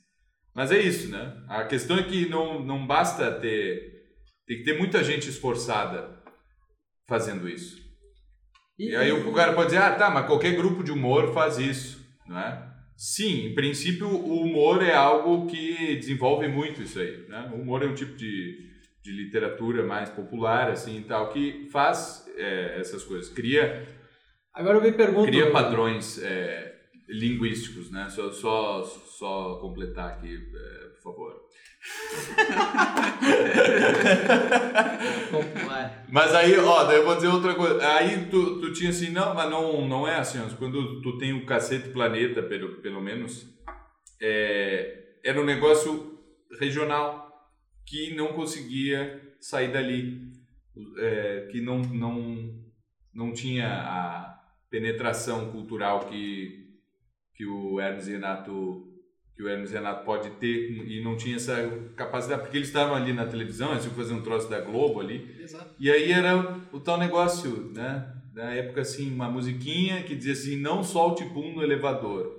mas é isso, né? A questão é que não, não basta ter tem que ter muita gente esforçada fazendo isso. E aí o cara pode dizer, ah, tá, mas qualquer grupo de humor faz isso, não é? Sim, em princípio o humor é algo que desenvolve muito isso aí, né? O humor é um tipo de, de literatura mais popular, assim, e tal, que faz é, essas coisas, cria, Agora eu me pergunto. cria padrões é, linguísticos, né? Só, só, só completar aqui, é, por favor. Mas aí, ó, daí eu vou dizer outra coisa. Aí tu, tu tinha assim, não, mas não, não é assim. Quando tu tem o Cacete Planeta, pelo, pelo menos, é, era um negócio regional que não conseguia sair dali. É, que não, não, não tinha a penetração cultural que, que o Hermes Renato que o Hermes Renato pode ter e não tinha essa capacidade, porque eles estavam ali na televisão, eles iam fazer um troço da Globo ali, Exato. e aí era o tal negócio, né? Da época, assim, uma musiquinha que dizia assim, não solte pum no elevador.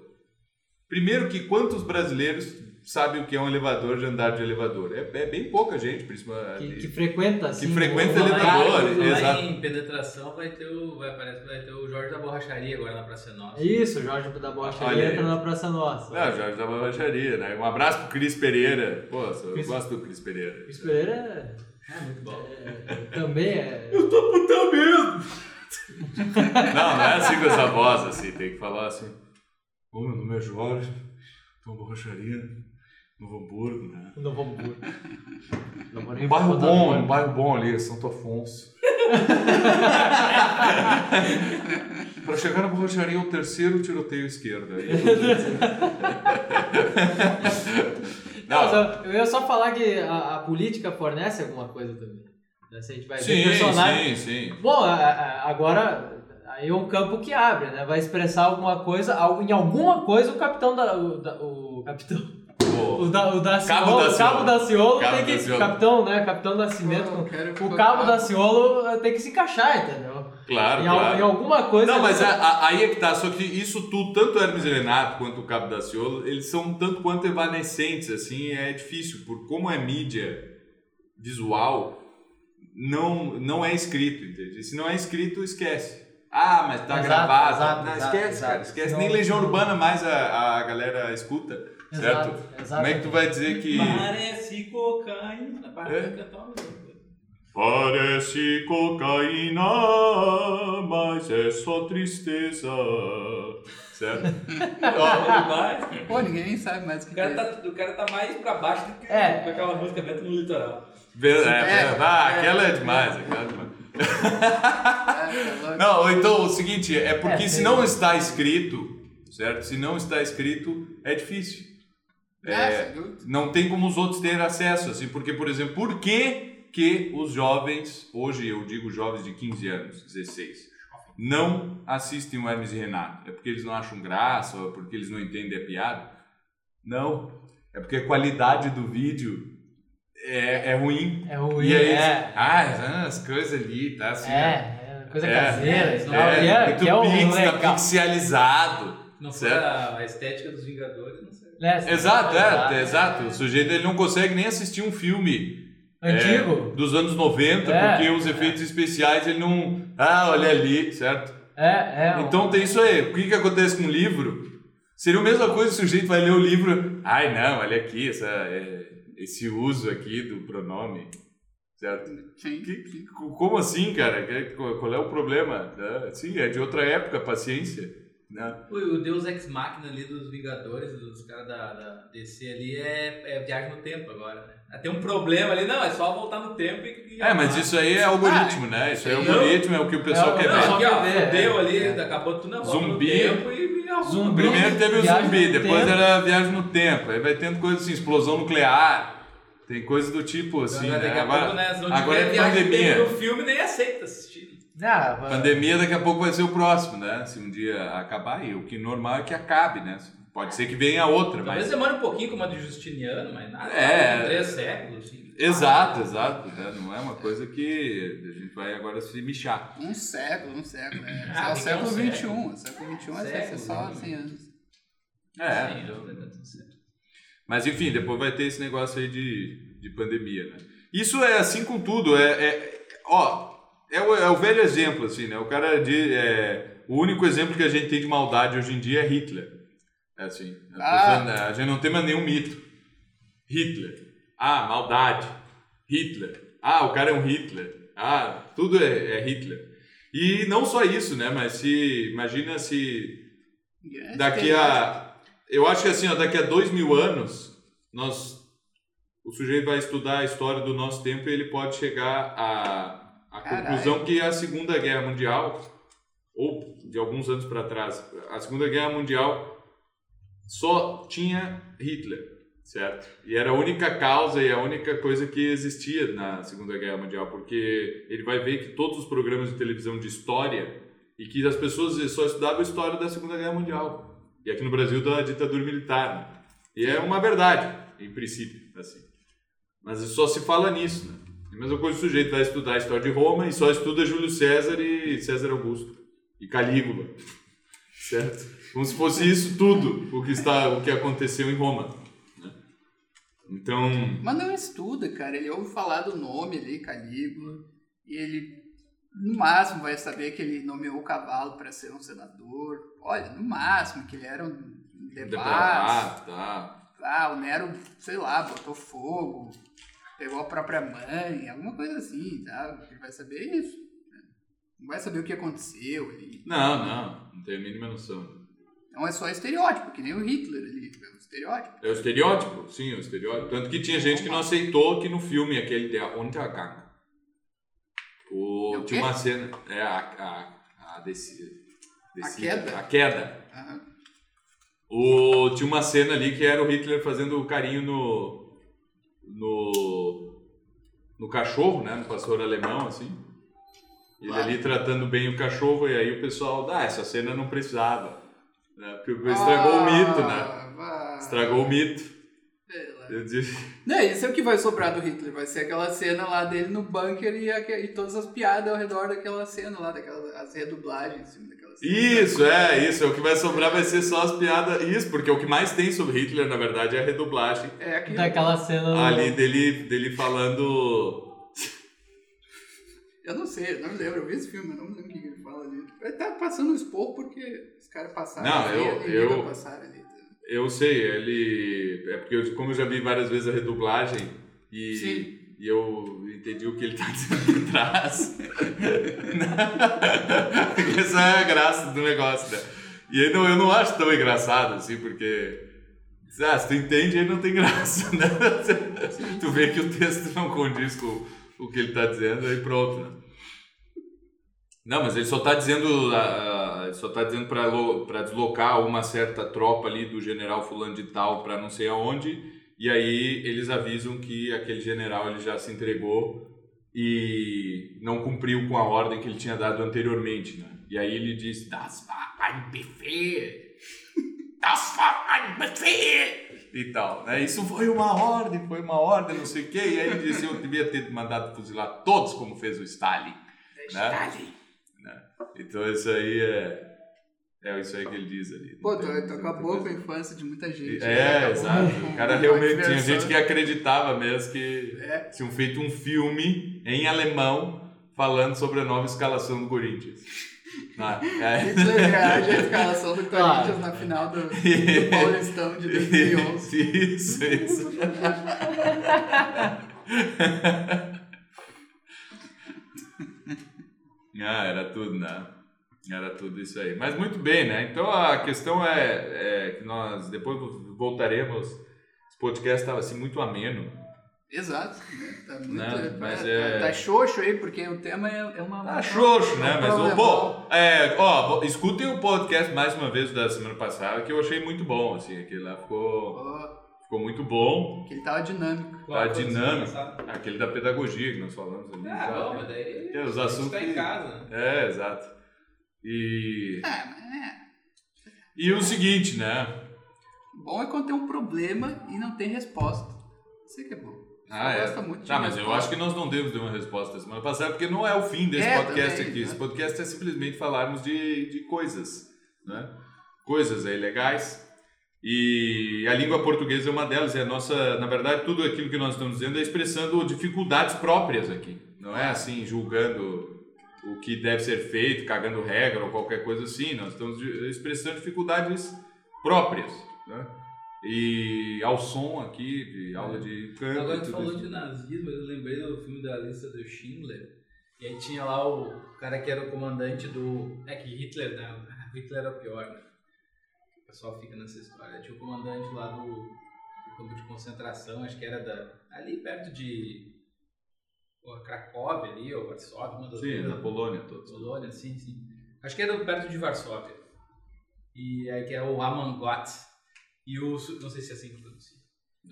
Primeiro que quantos brasileiros sabem o que é um elevador de andar de elevador? É, é bem pouca gente, Que, principalmente. que frequenta, assim. frequenta o- elevador, Lá exato. em penetração vai ter o. Vai, parece que vai ter o Jorge da Borracharia agora na Praça Nossa. Isso, o Jorge da Borracharia entra na Praça Nossa. Ah, Jorge da Baixaria, né? Um abraço pro Cris Pereira. Pô, eu Cris- gosto do Cris Pereira. Cris Pereira é- É muito bom. é- também é. Eu tô puta mesmo! não, não é assim com essa voz, assim, tem que falar assim. Ô, meu nome é Jorge, tô borracharia, Novo Hamburgo, né? Novo Hamburgo. Não vou nem Um bairro bom, um bairro bom ali, Santo Afonso. Para chegar na borracharia, o terceiro tiroteio esquerdo. Aí, Não, não, eu ia só falar que a, a política fornece alguma coisa também. Né? Se a gente vai ver sim, personagem. sim, sim. Bom, a- a- agora aí é um campo que abre, né? Vai expressar alguma coisa, em alguma coisa o capitão da. O, da- o capitão. Pô, O, da, o Daciolo, Cabo Daciolo. o Cabo Daciolo Cabo tem que. Daciolo. Capitão, né? Capitão Nascimento. Quero o Cabo Daciolo eh, tem que se encaixar, entendeu? claro, em, claro. em alguma coisa. Não, mas a- a- aí é que tá, só que isso tudo, tanto o Hermes e Renato quanto o Cabo da Ciolo, eles são um tanto quanto evanescentes, assim, é difícil, por como é mídia visual, não, não é escrito, entende? Se não é escrito, esquece. Ah, mas tá Exato, gravado. exato, não, exato, esquece, exato. cara, esquece. Senão- Nem Legião Urbana mais a, a galera escuta, certo? Exato, Como é que tu vai dizer que... Parece cocaína. É? cantar uma música. Parece cocaína, mas é só tristeza, certo? Ó, demais. Pô, ninguém sabe mais o que O cara, é. tá, o cara tá mais pra baixo do que É. com aquela música Vento no Litoral. Ver- é, É, ah, é. aquela é demais, aquela é demais. É. Não, então o seguinte, é porque É, se não está escrito, certo? Se não está escrito, é difícil. É, É, dúvida. não tem como os outros terem acesso, assim, porque, por exemplo, por que, que os jovens, hoje eu digo jovens de 15 anos, 16, não assistem o Hermes e Renato? É porque eles não acham graça, ou é porque eles não entendem a piada? Não, é porque a qualidade do vídeo é, é ruim. É ruim, E aí, é. ah, as coisas ali, tá assim. É, é coisa É, caseira, é, e tal, e é, muito é o pix, tá legal. pixelizado. Não foi a estética dos Vingadores, não sei. Né? Exato, é, exato. O sujeito ele não consegue nem assistir um filme Antigo? É, dos anos 90, É, porque os é. efeitos especiais ele não. Ah, olha ali, certo? É, é. Então tem isso aí. O que, que acontece com o livro? Seria a mesma coisa se o sujeito vai ler o livro. Ai, não, olha aqui, essa, é, esse uso aqui do pronome. Certo? Sim. Que- que- como assim, cara? Qual é o problema? né? Sim, é de outra época, paciência. Né? O, Deus Ex Machina ali dos Vingadores, dos caras da, da DC ali, é, é viagem no tempo agora, né? Tem um problema ali, não, é só voltar no tempo e... e É, mas isso aí é algoritmo, né? Isso aí é Não. algoritmo, é o que o pessoal É, quer Não, ver. fudeu é. ali, É. acabou tudo, não, volta Zumbi. no tempo e... e. Zumbi. Primeiro teve o zumbi, depois tempo. era viagem no tempo. Aí vai tendo coisa assim, explosão nuclear. Tem coisa do tipo assim, Agora, né? Agora, pouco, né, não agora é viagem no pandemia. no filme, nem aceita. Ah, Pandemia daqui a pouco vai ser o próximo, né? Se um dia acabar, e o que normal é que acabe, né? Pode ser que venha outra, Talvez mas. demore um pouquinho como a de Justiniano, mas nada, É. três séculos, assim. Exato, exato. Né? Não é uma coisa que a gente vai agora se michar. Um século, um século, né? Ah, é o tem século um XXI. O século XXI vai ser Século, só né? 100 anos. É. Sim, não, vai dar tudo certo. Mas enfim, depois vai ter esse negócio aí de, de pandemia, né? Isso é assim com tudo, é, é- ó, é o, é o velho exemplo, assim, né? O cara de, é, o único exemplo que a gente tem de maldade hoje em dia é Hitler. É assim, a, Ah. pessoa- a gente não tem mais nenhum mito. Hitler. Ah, maldade. Hitler. Ah, o cara é um Hitler. Ah, tudo é, é Hitler. E não só isso, né? Mas se imagina se É, daqui a. Eu acho que assim, ó, daqui a dois mil anos, nós. O sujeito vai estudar a história do nosso tempo e ele pode chegar à, Caralho. conclusão que a Segunda Guerra Mundial, ou de alguns anos para trás, a Segunda Guerra Mundial só tinha Hitler, certo? E era a única causa e a única coisa que existia na Segunda Guerra Mundial, porque ele vai ver que todos os programas de televisão de história e que as pessoas só estudavam a história da Segunda Guerra Mundial. E aqui no Brasil da ditadura militar. né? E é uma verdade, em princípio, assim. Mas só se fala nisso, né? É a mesma coisa o sujeito vai estudar a história de Roma e só estuda Júlio César e César Augusto e Calígula. Certo? Como se fosse isso tudo o que está o que aconteceu em Roma, né? Então, Mas não estuda, cara. Ele ouve falar do nome ali, Calígula, e ele, no máximo, vai saber que ele nomeou o cavalo para ser um senador. Olha, no máximo, que ele era um debate. depravado, tá. Ah, o Nero, sei lá, botou fogo, pegou a própria mãe, alguma coisa assim, tá? Ele vai saber isso. né? Não vai saber o que aconteceu ali. Não, não, não tenho a mínima noção. Então é só estereótipo, que nem o Hitler ali, é um estereótipo. É o estereótipo, sim, é o estereótipo. Tanto que tinha gente que não aceitou que no filme, aquele de Untergang, o, É o tinha uma cena. É a. A, a, desci- descida, queda? A queda. Aham. O, tinha uma cena ali que era o Hitler fazendo carinho no. No. no cachorro, né? No pastor alemão, assim. Ele Claro. ali tratando bem o cachorro, e aí o pessoal, ah, essa cena não precisava. Né? Porque estragou o mito, né? Ah. Estragou o mito. Eu disse, Não, isso é o que vai sobrar do Hitler. Vai ser aquela cena lá dele no bunker e, aque- e todas as piadas ao redor daquela cena lá, daquela, as redublagens em cima daquela cena. Isso, é, isso. O que vai sobrar vai ser só as piadas. Isso, porque o que mais tem sobre Hitler, na verdade, é a redublagem. É aquilo. Daquela cena. Ali dele, dele falando. Eu não sei, eu não me lembro. Eu vi esse filme, eu não me lembro o que ele fala ali. Ele tá passando um esporro porque os caras passaram Não, ali, eu- ele eu- ia passar ali. Eu sei, ele. É porque, eu, como eu já vi várias vezes a redublagem e, Sim. e eu entendi o que ele tá dizendo por trás. Essa é a graça do negócio, né? E aí não, eu não acho tão engraçado assim, porque. Ah, se tu entende, aí não tem graça, né? Tu vê que o texto não condiz com o que ele tá dizendo, aí pronto, né? Não, mas ele só está dizendo, ele só tá dizendo para deslocar uma certa tropa ali do general fulano de tal para não sei aonde, e aí eles avisam que aquele general ele já se entregou e não cumpriu com a ordem que ele tinha dado anteriormente, né? E aí ele diz, das war ein Befehl, das war ein Befehl, e tal, né? Isso foi uma ordem, foi uma ordem, não sei o quê, e aí ele disse, eu devia ter mandado fuzilar todos como fez o Stalin, né? Então isso aí é. É isso aí que ele diz ali. Pô, tu, tu acabou com a infância de muita gente. É, Acabou exato. O cara realmente a tinha gente que acreditava mesmo que É. tinham feito um filme em alemão falando sobre a nova escalação do Corinthians. Ah, é. Hitler reage à escalação do. Corinthians na final do, do Paulistão de 2011. Isso, isso. Ah, era tudo, né? Era tudo isso aí. Mas muito bem, né? Então a questão é, é que nós depois voltaremos. Esse podcast estava assim muito ameno. Exato. né? Tá muito. Né? tá- Mas tá, é- tá xoxo aí, porque o tema é, é uma. Tá xoxo, né? Mas, problemão. bom, é, ó, escutem o podcast mais uma vez da semana passada, que eu achei muito bom, assim, aquele lá ficou, Ó, ficou muito bom. que ele tava dinâmico. Tá dinâmico. passada? Aquele da pedagogia que nós falamos ali. Ah, bom, mas daí. É, os a gente assuntos tá que- em casa. É, exato. E, mas é. e o seguinte, né? Bom é quando tem um problema e não tem resposta. Isso que é bom. Ah, é. gosta muito de Tá, mas eu acho que nós não demos uma resposta semana passada, porque não é o fim desse É, podcast também, aqui. né? Esse podcast é simplesmente falarmos de, de coisas, né? Coisas aí legais. E a língua portuguesa é uma delas. A nossa, na verdade, tudo aquilo que nós estamos dizendo é expressando dificuldades próprias aqui. Não é assim, julgando o que deve ser feito, cagando regra ou qualquer coisa assim. Nós estamos expressando dificuldades próprias, né? E ao som aqui, de aula de canto. Agora tu falou isso. de nazismo, eu lembrei do filme da lista do Schindler. E aí tinha lá o cara que era o comandante do. É que Hitler, né? Hitler era o pior, né? O pessoal fica nessa história. Tinha o comandante lá do, do campo de concentração, acho que era da. ali perto de. Cracóvia ali, ou Varsóvia, uma das Sim, duas. na Polônia todos. Polônia, sim, sim. Acho que era perto de Varsóvia. E aí que é o Amangot. E o. Não sei se é assim que pronuncia.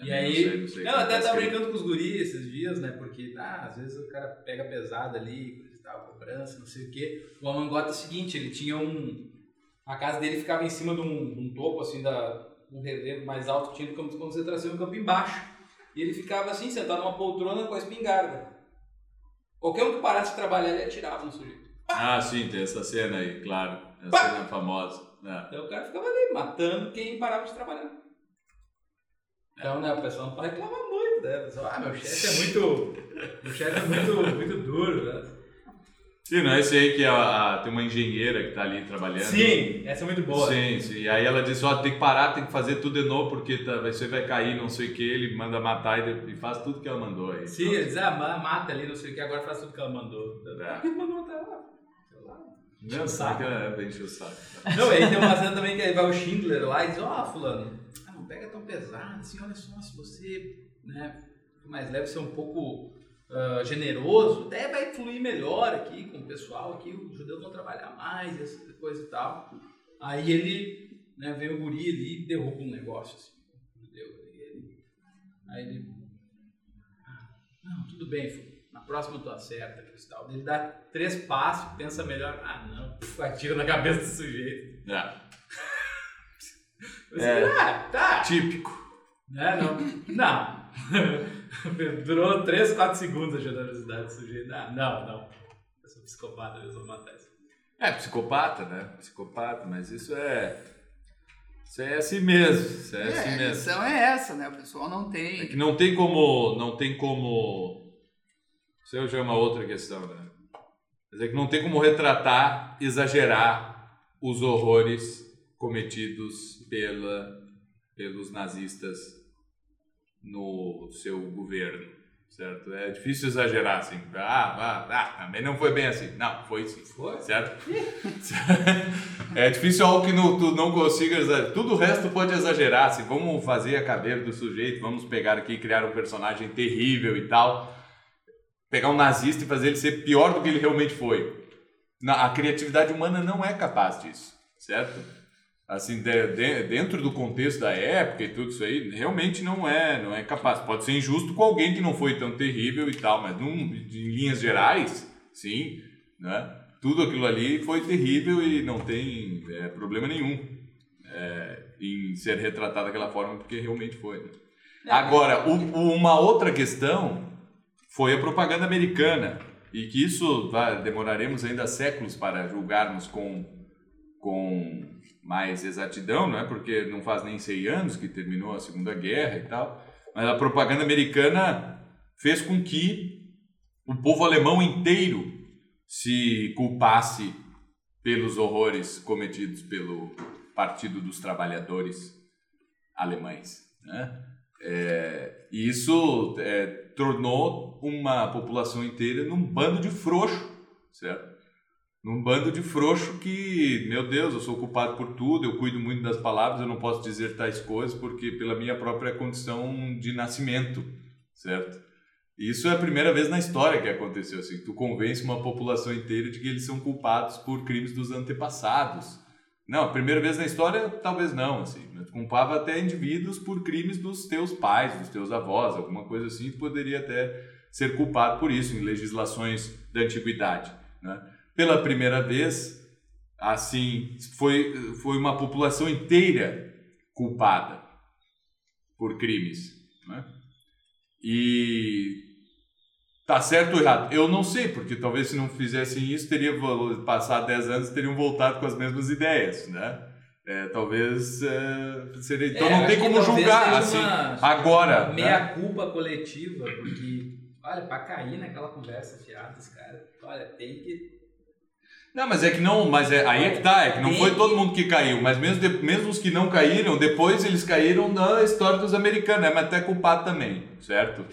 E aí, Não sei, não sei não, até tá tava escrito. brincando com os guris esses dias, né? Porque, ah, às vezes o cara pega pesado ali, tal, cobrança, não sei o quê. O Amangota é o seguinte, ele tinha um... A casa dele ficava em cima de um, de um topo, assim, da, um relevo mais alto que tinha do campo de concentração e o campo embaixo. E ele ficava assim, sentado numa poltrona com a espingarda. Qualquer um que parasse de trabalhar, ele atirava no sujeito. Ah, sim, tem essa cena aí, claro. Essa Pá! cena famosa. né? Então o cara ficava ali, matando quem parava de trabalhar. Então, né, o pessoal não pode reclamar muito, né? O pessoal, ah, meu chefe é muito. Meu chefe é muito, muito duro, né? Sim, não é esse aí que a, a- tem uma engenheira que tá ali trabalhando. Sim, essa é muito boa. Sim, sim. E aí ela diz, ó, tem que parar, tem que fazer tudo de novo, porque tá, você vai cair, não sei o que, ele manda matar e, e faz tudo que ela mandou aí. Sim, ele diz, ah, ma- mata ali, não sei o que, agora faz tudo que ela mandou. É. Por que mandou matar ela? Sei lá. Não, sabe que é bem o saco. Não, aí tem uma cena também que aí vai o Schindler lá e diz, ó, fulano, ah, não pega tão pesado, assim, olha só, se você, né, mais leve, ser um pouco ah, generoso, até vai fluir melhor aqui com o pessoal aqui, os judeus vão trabalhar mais, essa coisa e tal. Aí ele, né, vem o guri ali e derruba um negócio, assim, o judeu, ele, aí ele, ah, não, tudo bem, filho. Na próxima tô acerta, Cristal. Ele dá três passos, pensa melhor. Ah, não. Puf, atira na cabeça do sujeito. É. Eu É. ah, tá. Típico. Né? Não. Não. Durou 3, 4 segundos a generosidade do sujeito. Ah, não, não. Eu sou psicopata, eu vou matar isso. É, psicopata, né? Psicopata, mas isso é. Isso é assim mesmo. Isso é, É, assim a mesmo. questão é essa, né? O pessoal não tem. É que não tem como. Não tem como. Isso aí já é uma outra questão, né? Mas é que não tem como retratar, exagerar os horrores cometidos pela, pelos nazistas no seu governo, certo? É difícil exagerar assim. Ah, ah, ah, também não foi bem assim. Não, foi sim. Foi? Certo? é difícil algo que não, tu não consiga exagerar. Tudo o resto pode exagerar. Assim, vamos fazer a cadeira do sujeito, vamos pegar aqui e criar um personagem terrível e tal. Pegar um nazista e fazer ele ser pior do que ele realmente foi. Na- a criatividade humana não é capaz disso, certo? Assim, de- de- dentro do contexto da época e tudo isso aí, realmente não é, não é capaz. Pode ser injusto com alguém que não foi tão terrível e tal, mas num, em linhas gerais, sim, né? Tudo aquilo ali foi terrível e não tem é, problema nenhum é, em ser retratado daquela forma, porque realmente foi. né? Agora, o- o- uma outra questão foi a propaganda americana e que isso vai, demoraremos ainda séculos para julgarmos com, com mais exatidão, não é? Porque não faz nem 100 anos que terminou a Segunda Guerra e tal, mas a propaganda americana fez com que o povo alemão inteiro se culpasse pelos horrores cometidos pelo Partido dos Trabalhadores alemães. Né? É, e isso é, tornou uma população inteira num bando de frouxo, certo? Num bando de frouxo que, meu Deus, eu sou culpado por tudo, eu cuido muito das palavras, eu não posso dizer tais coisas porque pela minha própria condição de nascimento, certo? Isso é a primeira vez na história que aconteceu assim. Tu convence uma população inteira de que eles são culpados por crimes dos antepassados. Não, a primeira vez na história talvez não, assim. Tu culpava até indivíduos por crimes dos teus pais, dos teus avós, alguma coisa assim. Poderia até ser culpado por isso em legislações da antiguidade, né? Pela primeira vez, assim, foi foi uma população inteira culpada por crimes, né? E Tá certo ou errado? Eu não sei, porque talvez se não fizessem isso, teria passado 10 anos teriam voltado com as mesmas ideias, né? É, talvez é, seria. Então É, não tem como julgar assim uma- agora. Uma né? meia culpa coletiva, porque, olha, pra cair naquela conversa fiada cara, olha, tem que. Não, mas é que não, mas é, aí é que tá, é que não foi todo mundo que caiu, mas mesmo, de- mesmo os que não caíram, depois eles caíram na história dos americanos, é, mas até culpado também, certo?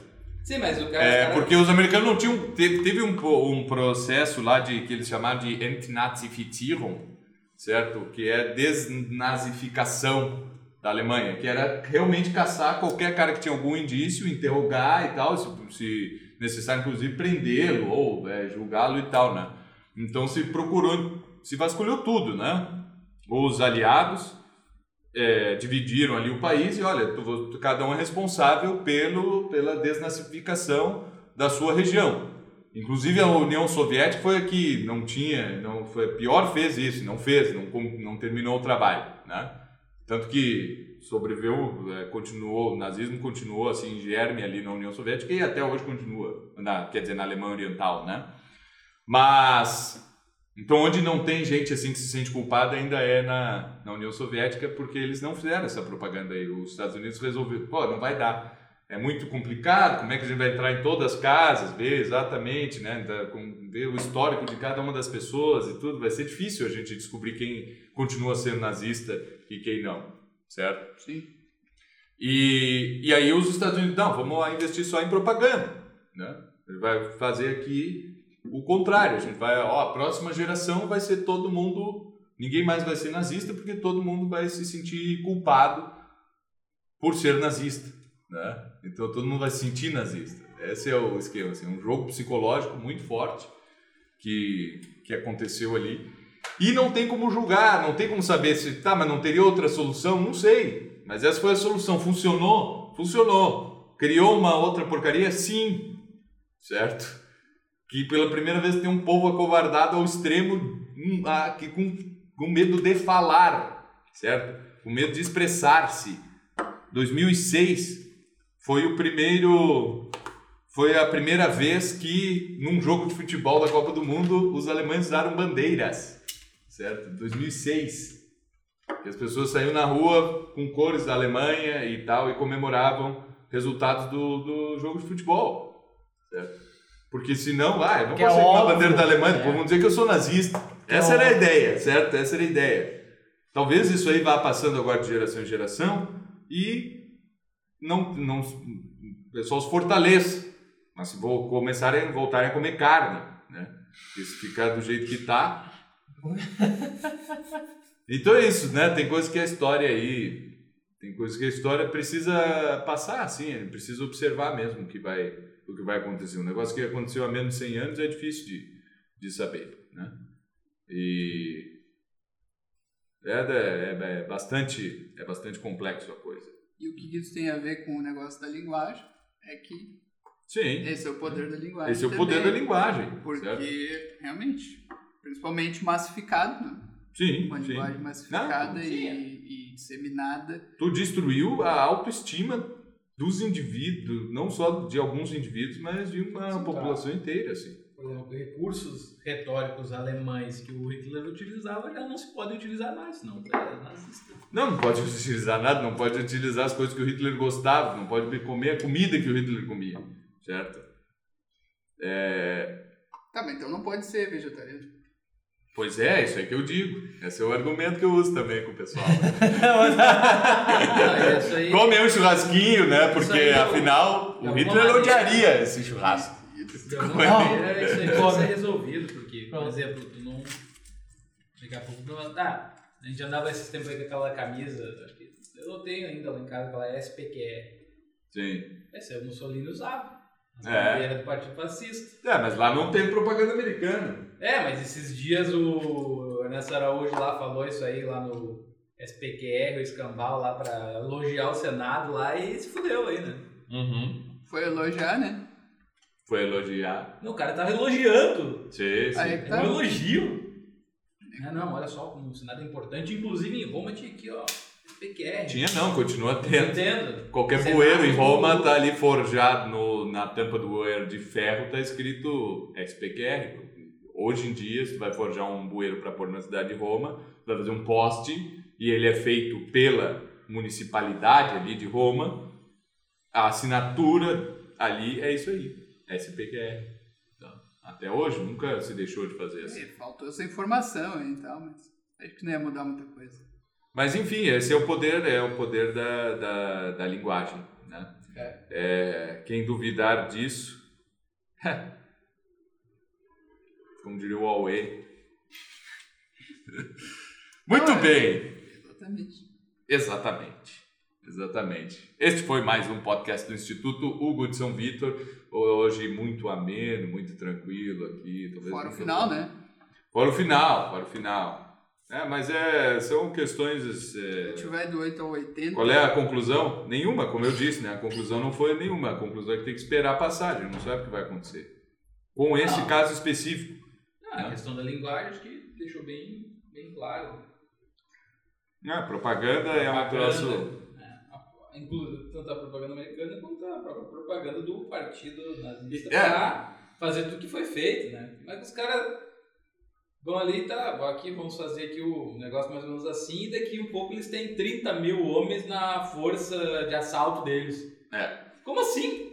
Sim, mas o cara. É, cara- porque os americanos não tinham. Teve, teve um, um processo lá de que eles chamaram de Entnazifizierung, certo? Que é desnazificação da Alemanha, que era realmente caçar qualquer cara que tinha algum indício, interrogar e tal, se, se necessário, inclusive, prendê-lo ou é, julgá-lo e tal, né? Então se procurou, se vasculhou tudo, né? Os aliados é, dividiram ali o país e olha, tu- tu- cada um é responsável pelo, pela desnazificação da sua região. Inclusive a União Soviética foi a que não tinha, não foi pior fez isso, não fez, não, não terminou o trabalho, né? Tanto que sobreviveu, é, continuou, o nazismo continuou assim, germe ali na União Soviética e até hoje continua, na, quer dizer, na Alemanha Oriental, né? Mas, então onde não tem gente assim que se sente culpada ainda é na, na União Soviética porque eles não fizeram essa propaganda aí. Os Estados Unidos resolveram, pô, não vai dar. É muito complicado, como é que a gente vai entrar em todas as casas, ver exatamente, né, ver o histórico de cada uma das pessoas e tudo, vai ser difícil a gente descobrir quem continua sendo nazista e quem não, certo? Sim. E, e aí os Estados Unidos, não, vamos lá investir só em propaganda, né? Ele vai fazer aqui o contrário, a gente vai, ó, a próxima geração vai ser todo mundo, ninguém mais vai ser nazista porque todo mundo vai se sentir culpado por ser nazista, né? Então todo mundo vai se sentir nazista. Esse é o esquema, assim, um jogo psicológico muito forte que, que aconteceu ali. E não tem como julgar, não tem como saber se, tá, mas não teria outra solução? Não sei. Mas essa foi a solução. Funcionou? Funcionou. Criou uma outra porcaria? Sim. Certo? Que pela primeira vez tem um povo acovardado ao extremo, hum, ah, que com, com medo de falar, certo? Com medo de expressar-se. 2006 foi o primeiro foi a primeira vez que num jogo de futebol da Copa do Mundo os alemães usaram bandeiras, certo? 2006. E as pessoas saíam na rua com cores da Alemanha e tal e comemoravam resultados do, do jogo de futebol, certo? Porque senão, ah, eu não Que é posso sair com a bandeira da Alemanha, vão dizer que eu sou nazista. Que é Essa era a ideia, certo? Essa era a ideia. Talvez isso aí vá passando agora de geração em geração e não, não, o pessoal se fortaleça. Mas se vou começarem, voltarem a comer carne, né? Porque se ficar do jeito que tá. Então é isso, né? Tem coisas que a história aí. Tem coisas que a história precisa passar, assim, precisa observar mesmo que vai, o que vai acontecer. Um negócio que aconteceu há menos de 100 anos é difícil de, de saber, né? E é, é, é bastante é bastante complexo a coisa. E o que isso tem a ver com o negócio da linguagem é que Sim, esse é o poder da linguagem. esse é o poder da também. linguagem, Porque, certo? realmente, principalmente massificado, né? Sim, uma sim. linguagem massificada Não, e, é. e disseminada. Tu destruiu a autoestima dos indivíduos, não só de alguns indivíduos, mas de uma Sim, população inteira, assim. Por exemplo, recursos retóricos alemães que o Hitler utilizava já não se podem utilizar mais, senão é. Não, não pode utilizar nada, não pode utilizar as coisas que o Hitler gostava, não pode comer a comida que o Hitler comia, certo? É, Tá, mas então não pode ser vegetariano. Pois é, isso aí que eu digo. Esse é o argumento que eu uso também com o pessoal. Ah, isso aí, Comer um churrasquinho, né? Porque eu- afinal de o Hitler maneira- odiaria esse churrasco. de alguma maneira, isso aí pode ser resolvido, porque, por exemplo, tu não. Daqui a pouco não. Tá, a gente andava esses tempos aí com aquela camisa, acho que eu tenho ainda lá em casa, aquela SPQR. Sim. Essa é o Mussolini usava. A É. bandeira do Partido Fascista. É, mas lá não tem propaganda americana. É, mas esses dias o Ernesto Araújo lá falou isso aí lá no SPQR, o escambau lá pra elogiar o Senado lá e se fudeu aí, né? Uhum. Foi elogiar, né? Foi elogiar. Não, o cara tava elogiando. Sim, sim. Aí que É tá. um elogio. Ah, não, olha só como o Senado é importante. Inclusive em Roma tinha aqui, ó, SPQR. Tinha não, continua tendo. Entendo. Qualquer Senado bueiro em Roma tá ali forjado no, na tampa do bueiro de ferro, tá escrito SPQR. Hoje em dia, se tu vai forjar um bueiro para pôr na cidade de Roma, tu vai fazer um poste e ele é feito pela municipalidade ali de Roma. A assinatura ali é isso aí, SPQR. Então, até hoje nunca se deixou de fazer assim. É, faltou essa informação aí e tal, mas acho que não ia mudar muita coisa. Mas enfim, esse é o poder, é o poder da, da, da linguagem, né? É, quem duvidar disso, como diria o Huawei. Muito é- bem, Exatamente. exatamente, exatamente. Este foi mais um podcast do Instituto Hugo de São Vitor, hoje muito ameno, muito tranquilo aqui. talvez Fora o final, né? Fora o final, fora o final. É, mas é, são questões... Se é, tiver do 8 ao 80. Qual é a conclusão? Nenhuma, como eu disse, né? A conclusão não foi nenhuma. A conclusão é que tem que esperar a passagem, não sabe o que vai acontecer. Com esse Não. caso específico. Ah, a questão da linguagem acho que deixou bem, bem claro. A propaganda é um Propaganda, troço. né, a- inclu- tanto a propaganda americana quanto a própria propaganda do partido nazista É. pra fazer tudo que foi feito, né? Mas os caras vão ali, tá, aqui, vamos fazer aqui o negócio mais ou menos assim, e daqui um pouco eles têm 30 mil homens na força de assalto deles. É. Como assim?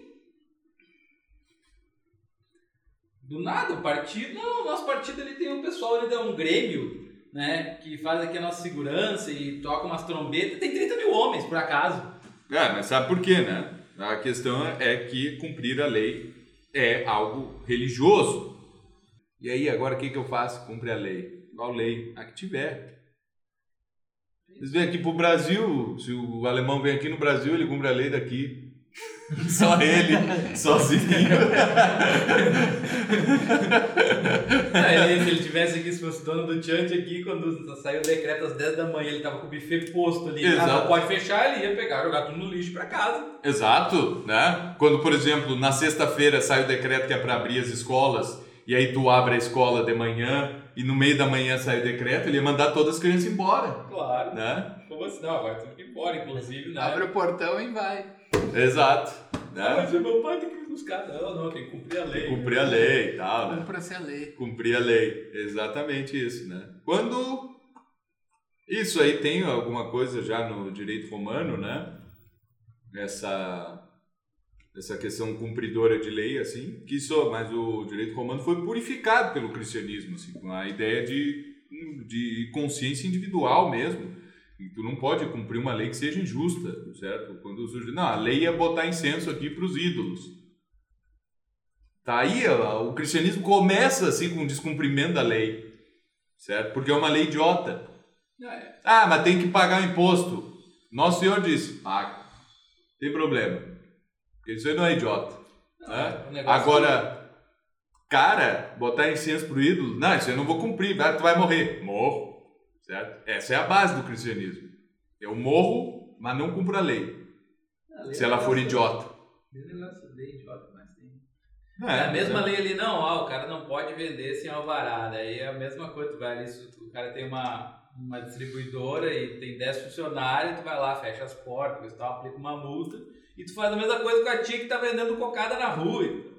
Do nada, o partido. Não, o nosso partido ele tem um pessoal, ele dá um Grêmio, né? Que faz aqui a nossa segurança e toca umas trombetas. Tem 30 mil homens, por acaso. É, mas sabe por quê, né? A questão é que cumprir a lei é algo religioso. E aí, agora o que, que eu faço? Cumpre a lei. Qual lei? A que tiver. Eles vêm aqui pro Brasil, se o alemão vem aqui no Brasil, ele cumpre a lei daqui. Só ele, sozinho. É, ele, se ele tivesse aqui, se fosse dono do Chant aqui, quando saiu o decreto às 10 da manhã, ele tava com o buffet posto ali. Ah, Exato. não pode fechar, ele ia pegar, jogar tudo no lixo pra casa. Exato, né? Quando, por exemplo, na sexta-feira sai o decreto que é para abrir as escolas, e aí tu abre a escola de manhã, e no meio da manhã sai o decreto, ele ia mandar todas as crianças embora, Claro. né? Como assim? Não, agora tem que ir embora, inclusive, né? Abre o portão e vai. Exato, Ah, né? mas o meu pai tem que ir buscar. Não, não, tem que cumprir a lei. Cumprir a lei e tal, né? Cumpra-se a lei. Cumprir a lei, exatamente isso, né? Quando isso aí tem alguma coisa já no direito romano, né? Essa essa questão cumpridora de lei, assim, que isso, mas o direito romano foi purificado pelo cristianismo, assim, com a ideia de, de consciência individual mesmo. E tu não pode cumprir uma lei que seja injusta, certo? Quando surge, não, a lei é botar incenso aqui para os ídolos. Tá aí, o cristianismo começa assim com o descumprimento da lei, certo? Porque é uma lei idiota. Ah, mas tem que pagar o imposto. Nosso Senhor disse, paga. Tem problema. Porque isso aí não é idiota. né? o negócio Agora, cara, botar incenso pro ídolo, não, isso eu não vou cumprir, vai- tu vai morrer. Morro. Certo? Essa é a base do cristianismo. Eu morro, mas não cumpro a lei. A lei Se ela for é idiota. Lei é idiota, mas tem. Não É, a mesma certo? lei ali, não, ó, o cara não pode vender sem alvará. Daí é a mesma coisa, tu vai ali, o cara tem uma, uma distribuidora e tem 10 funcionários, tu vai lá, fecha as portas, e tal, aplica uma multa, e tu faz a mesma coisa com a tia que tá vendendo cocada na rua.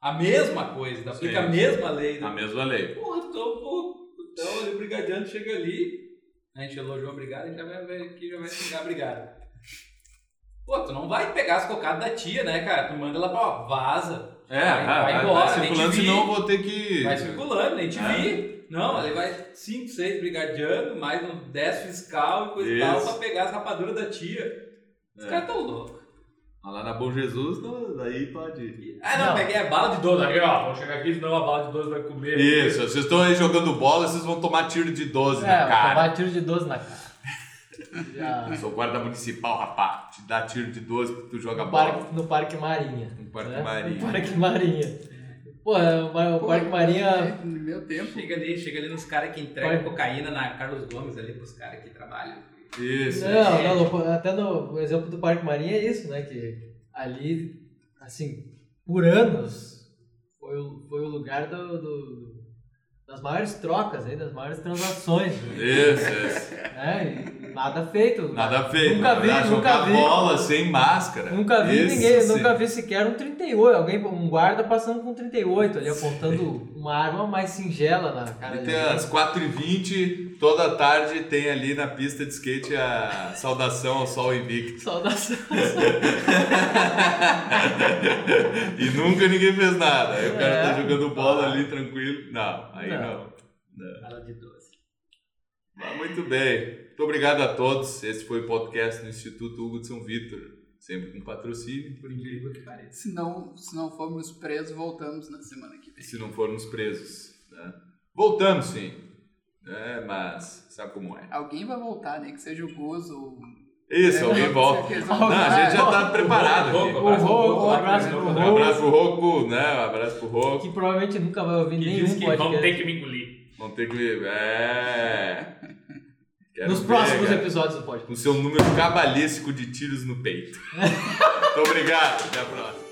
a mesma coisa, aplica Sim. a mesma lei. A Né? mesma lei. Porra, então, pô, então ali o brigadiano chega ali, a gente elogiou a brigada, a gente já vai aqui, já vai xingar a brigada. Pô, tu não vai pegar as cocadas da tia, né, cara? Tu manda ela pra, ó, vaza. É, vai, vai, vai vai, embora, vai nem circulando, senão eu vou ter que. Vai circulando, nem te É. vi. Não, ali vai 5, 6 brigadiano, mais uns 10 fiscal e coisa e tal, Isso. pra pegar as rapaduras da tia. Os É. caras tão loucos. Lá na Bom Jesus, não, daí pode ir. Ah, não, Não. peguei a bala de 12 aqui, ó. Vou chegar aqui, senão a bala de 12 vai comer. Isso, vocês estão aí jogando bola, vocês vão tomar tiro de 12 É, na vou cara. tomar tiro de 12 na cara. Já, Eu sou guarda municipal, rapaz. Te dá tiro de 12 porque tu joga no, bola. parque, no Parque Marinha. No Parque né? Marinha. No Parque Marinha. Pô, o, Mar- o Pô, Parque Marinha. No meu tempo. Chega ali, chega ali nos caras que entregam Vai. cocaína na Carlos Gomes ali pros caras que trabalham. Isso. Não, não, no- até no exemplo do Parque Marinha é isso, né? Que ali, assim, por anos, foi o, foi o lugar do, do- das maiores trocas, aí, das maiores transações. Né? Isso, isso. É, e nada feito. Nada feito. Nunca vi, verdade, nunca vi. bola sem máscara. Nunca vi Isso ninguém, sim. nunca vi sequer um 38, alguém, um guarda passando com 38 ali, apontando uma arma mais singela na cara E de tem alguém. às 4h20, toda tarde tem ali na pista de skate a saudação ao sol invicto. Saudação. E nunca ninguém fez nada. Aí o cara É. tá jogando bola ali tranquilo. Não, aí Não. não. Bala de 12. Mas muito bem. Muito obrigado a todos. Esse foi o podcast do Instituto Hugo de São Vitor. Sempre com patrocínio. Por incrível que pareça. Se não, se não formos presos, voltamos na semana que vem. Se não formos presos. Né? Voltamos sim. É, mas sabe como é. Alguém vai voltar, né? Que seja o Gus ou. Isso, É, alguém volta. Não, vão a gente já tá preparado. O Roco, um abraço pro Um Roco. abraço pro Roco, né? Um abraço pro Roco. Que provavelmente nunca vai ouvir Que nenhum diz que podcast. vão ter que me engolir. Que. É. Quero Nos próximos cara, episódios do podcast. Com seu número cabalístico de tiros no peito. Muito obrigado. Até a próxima.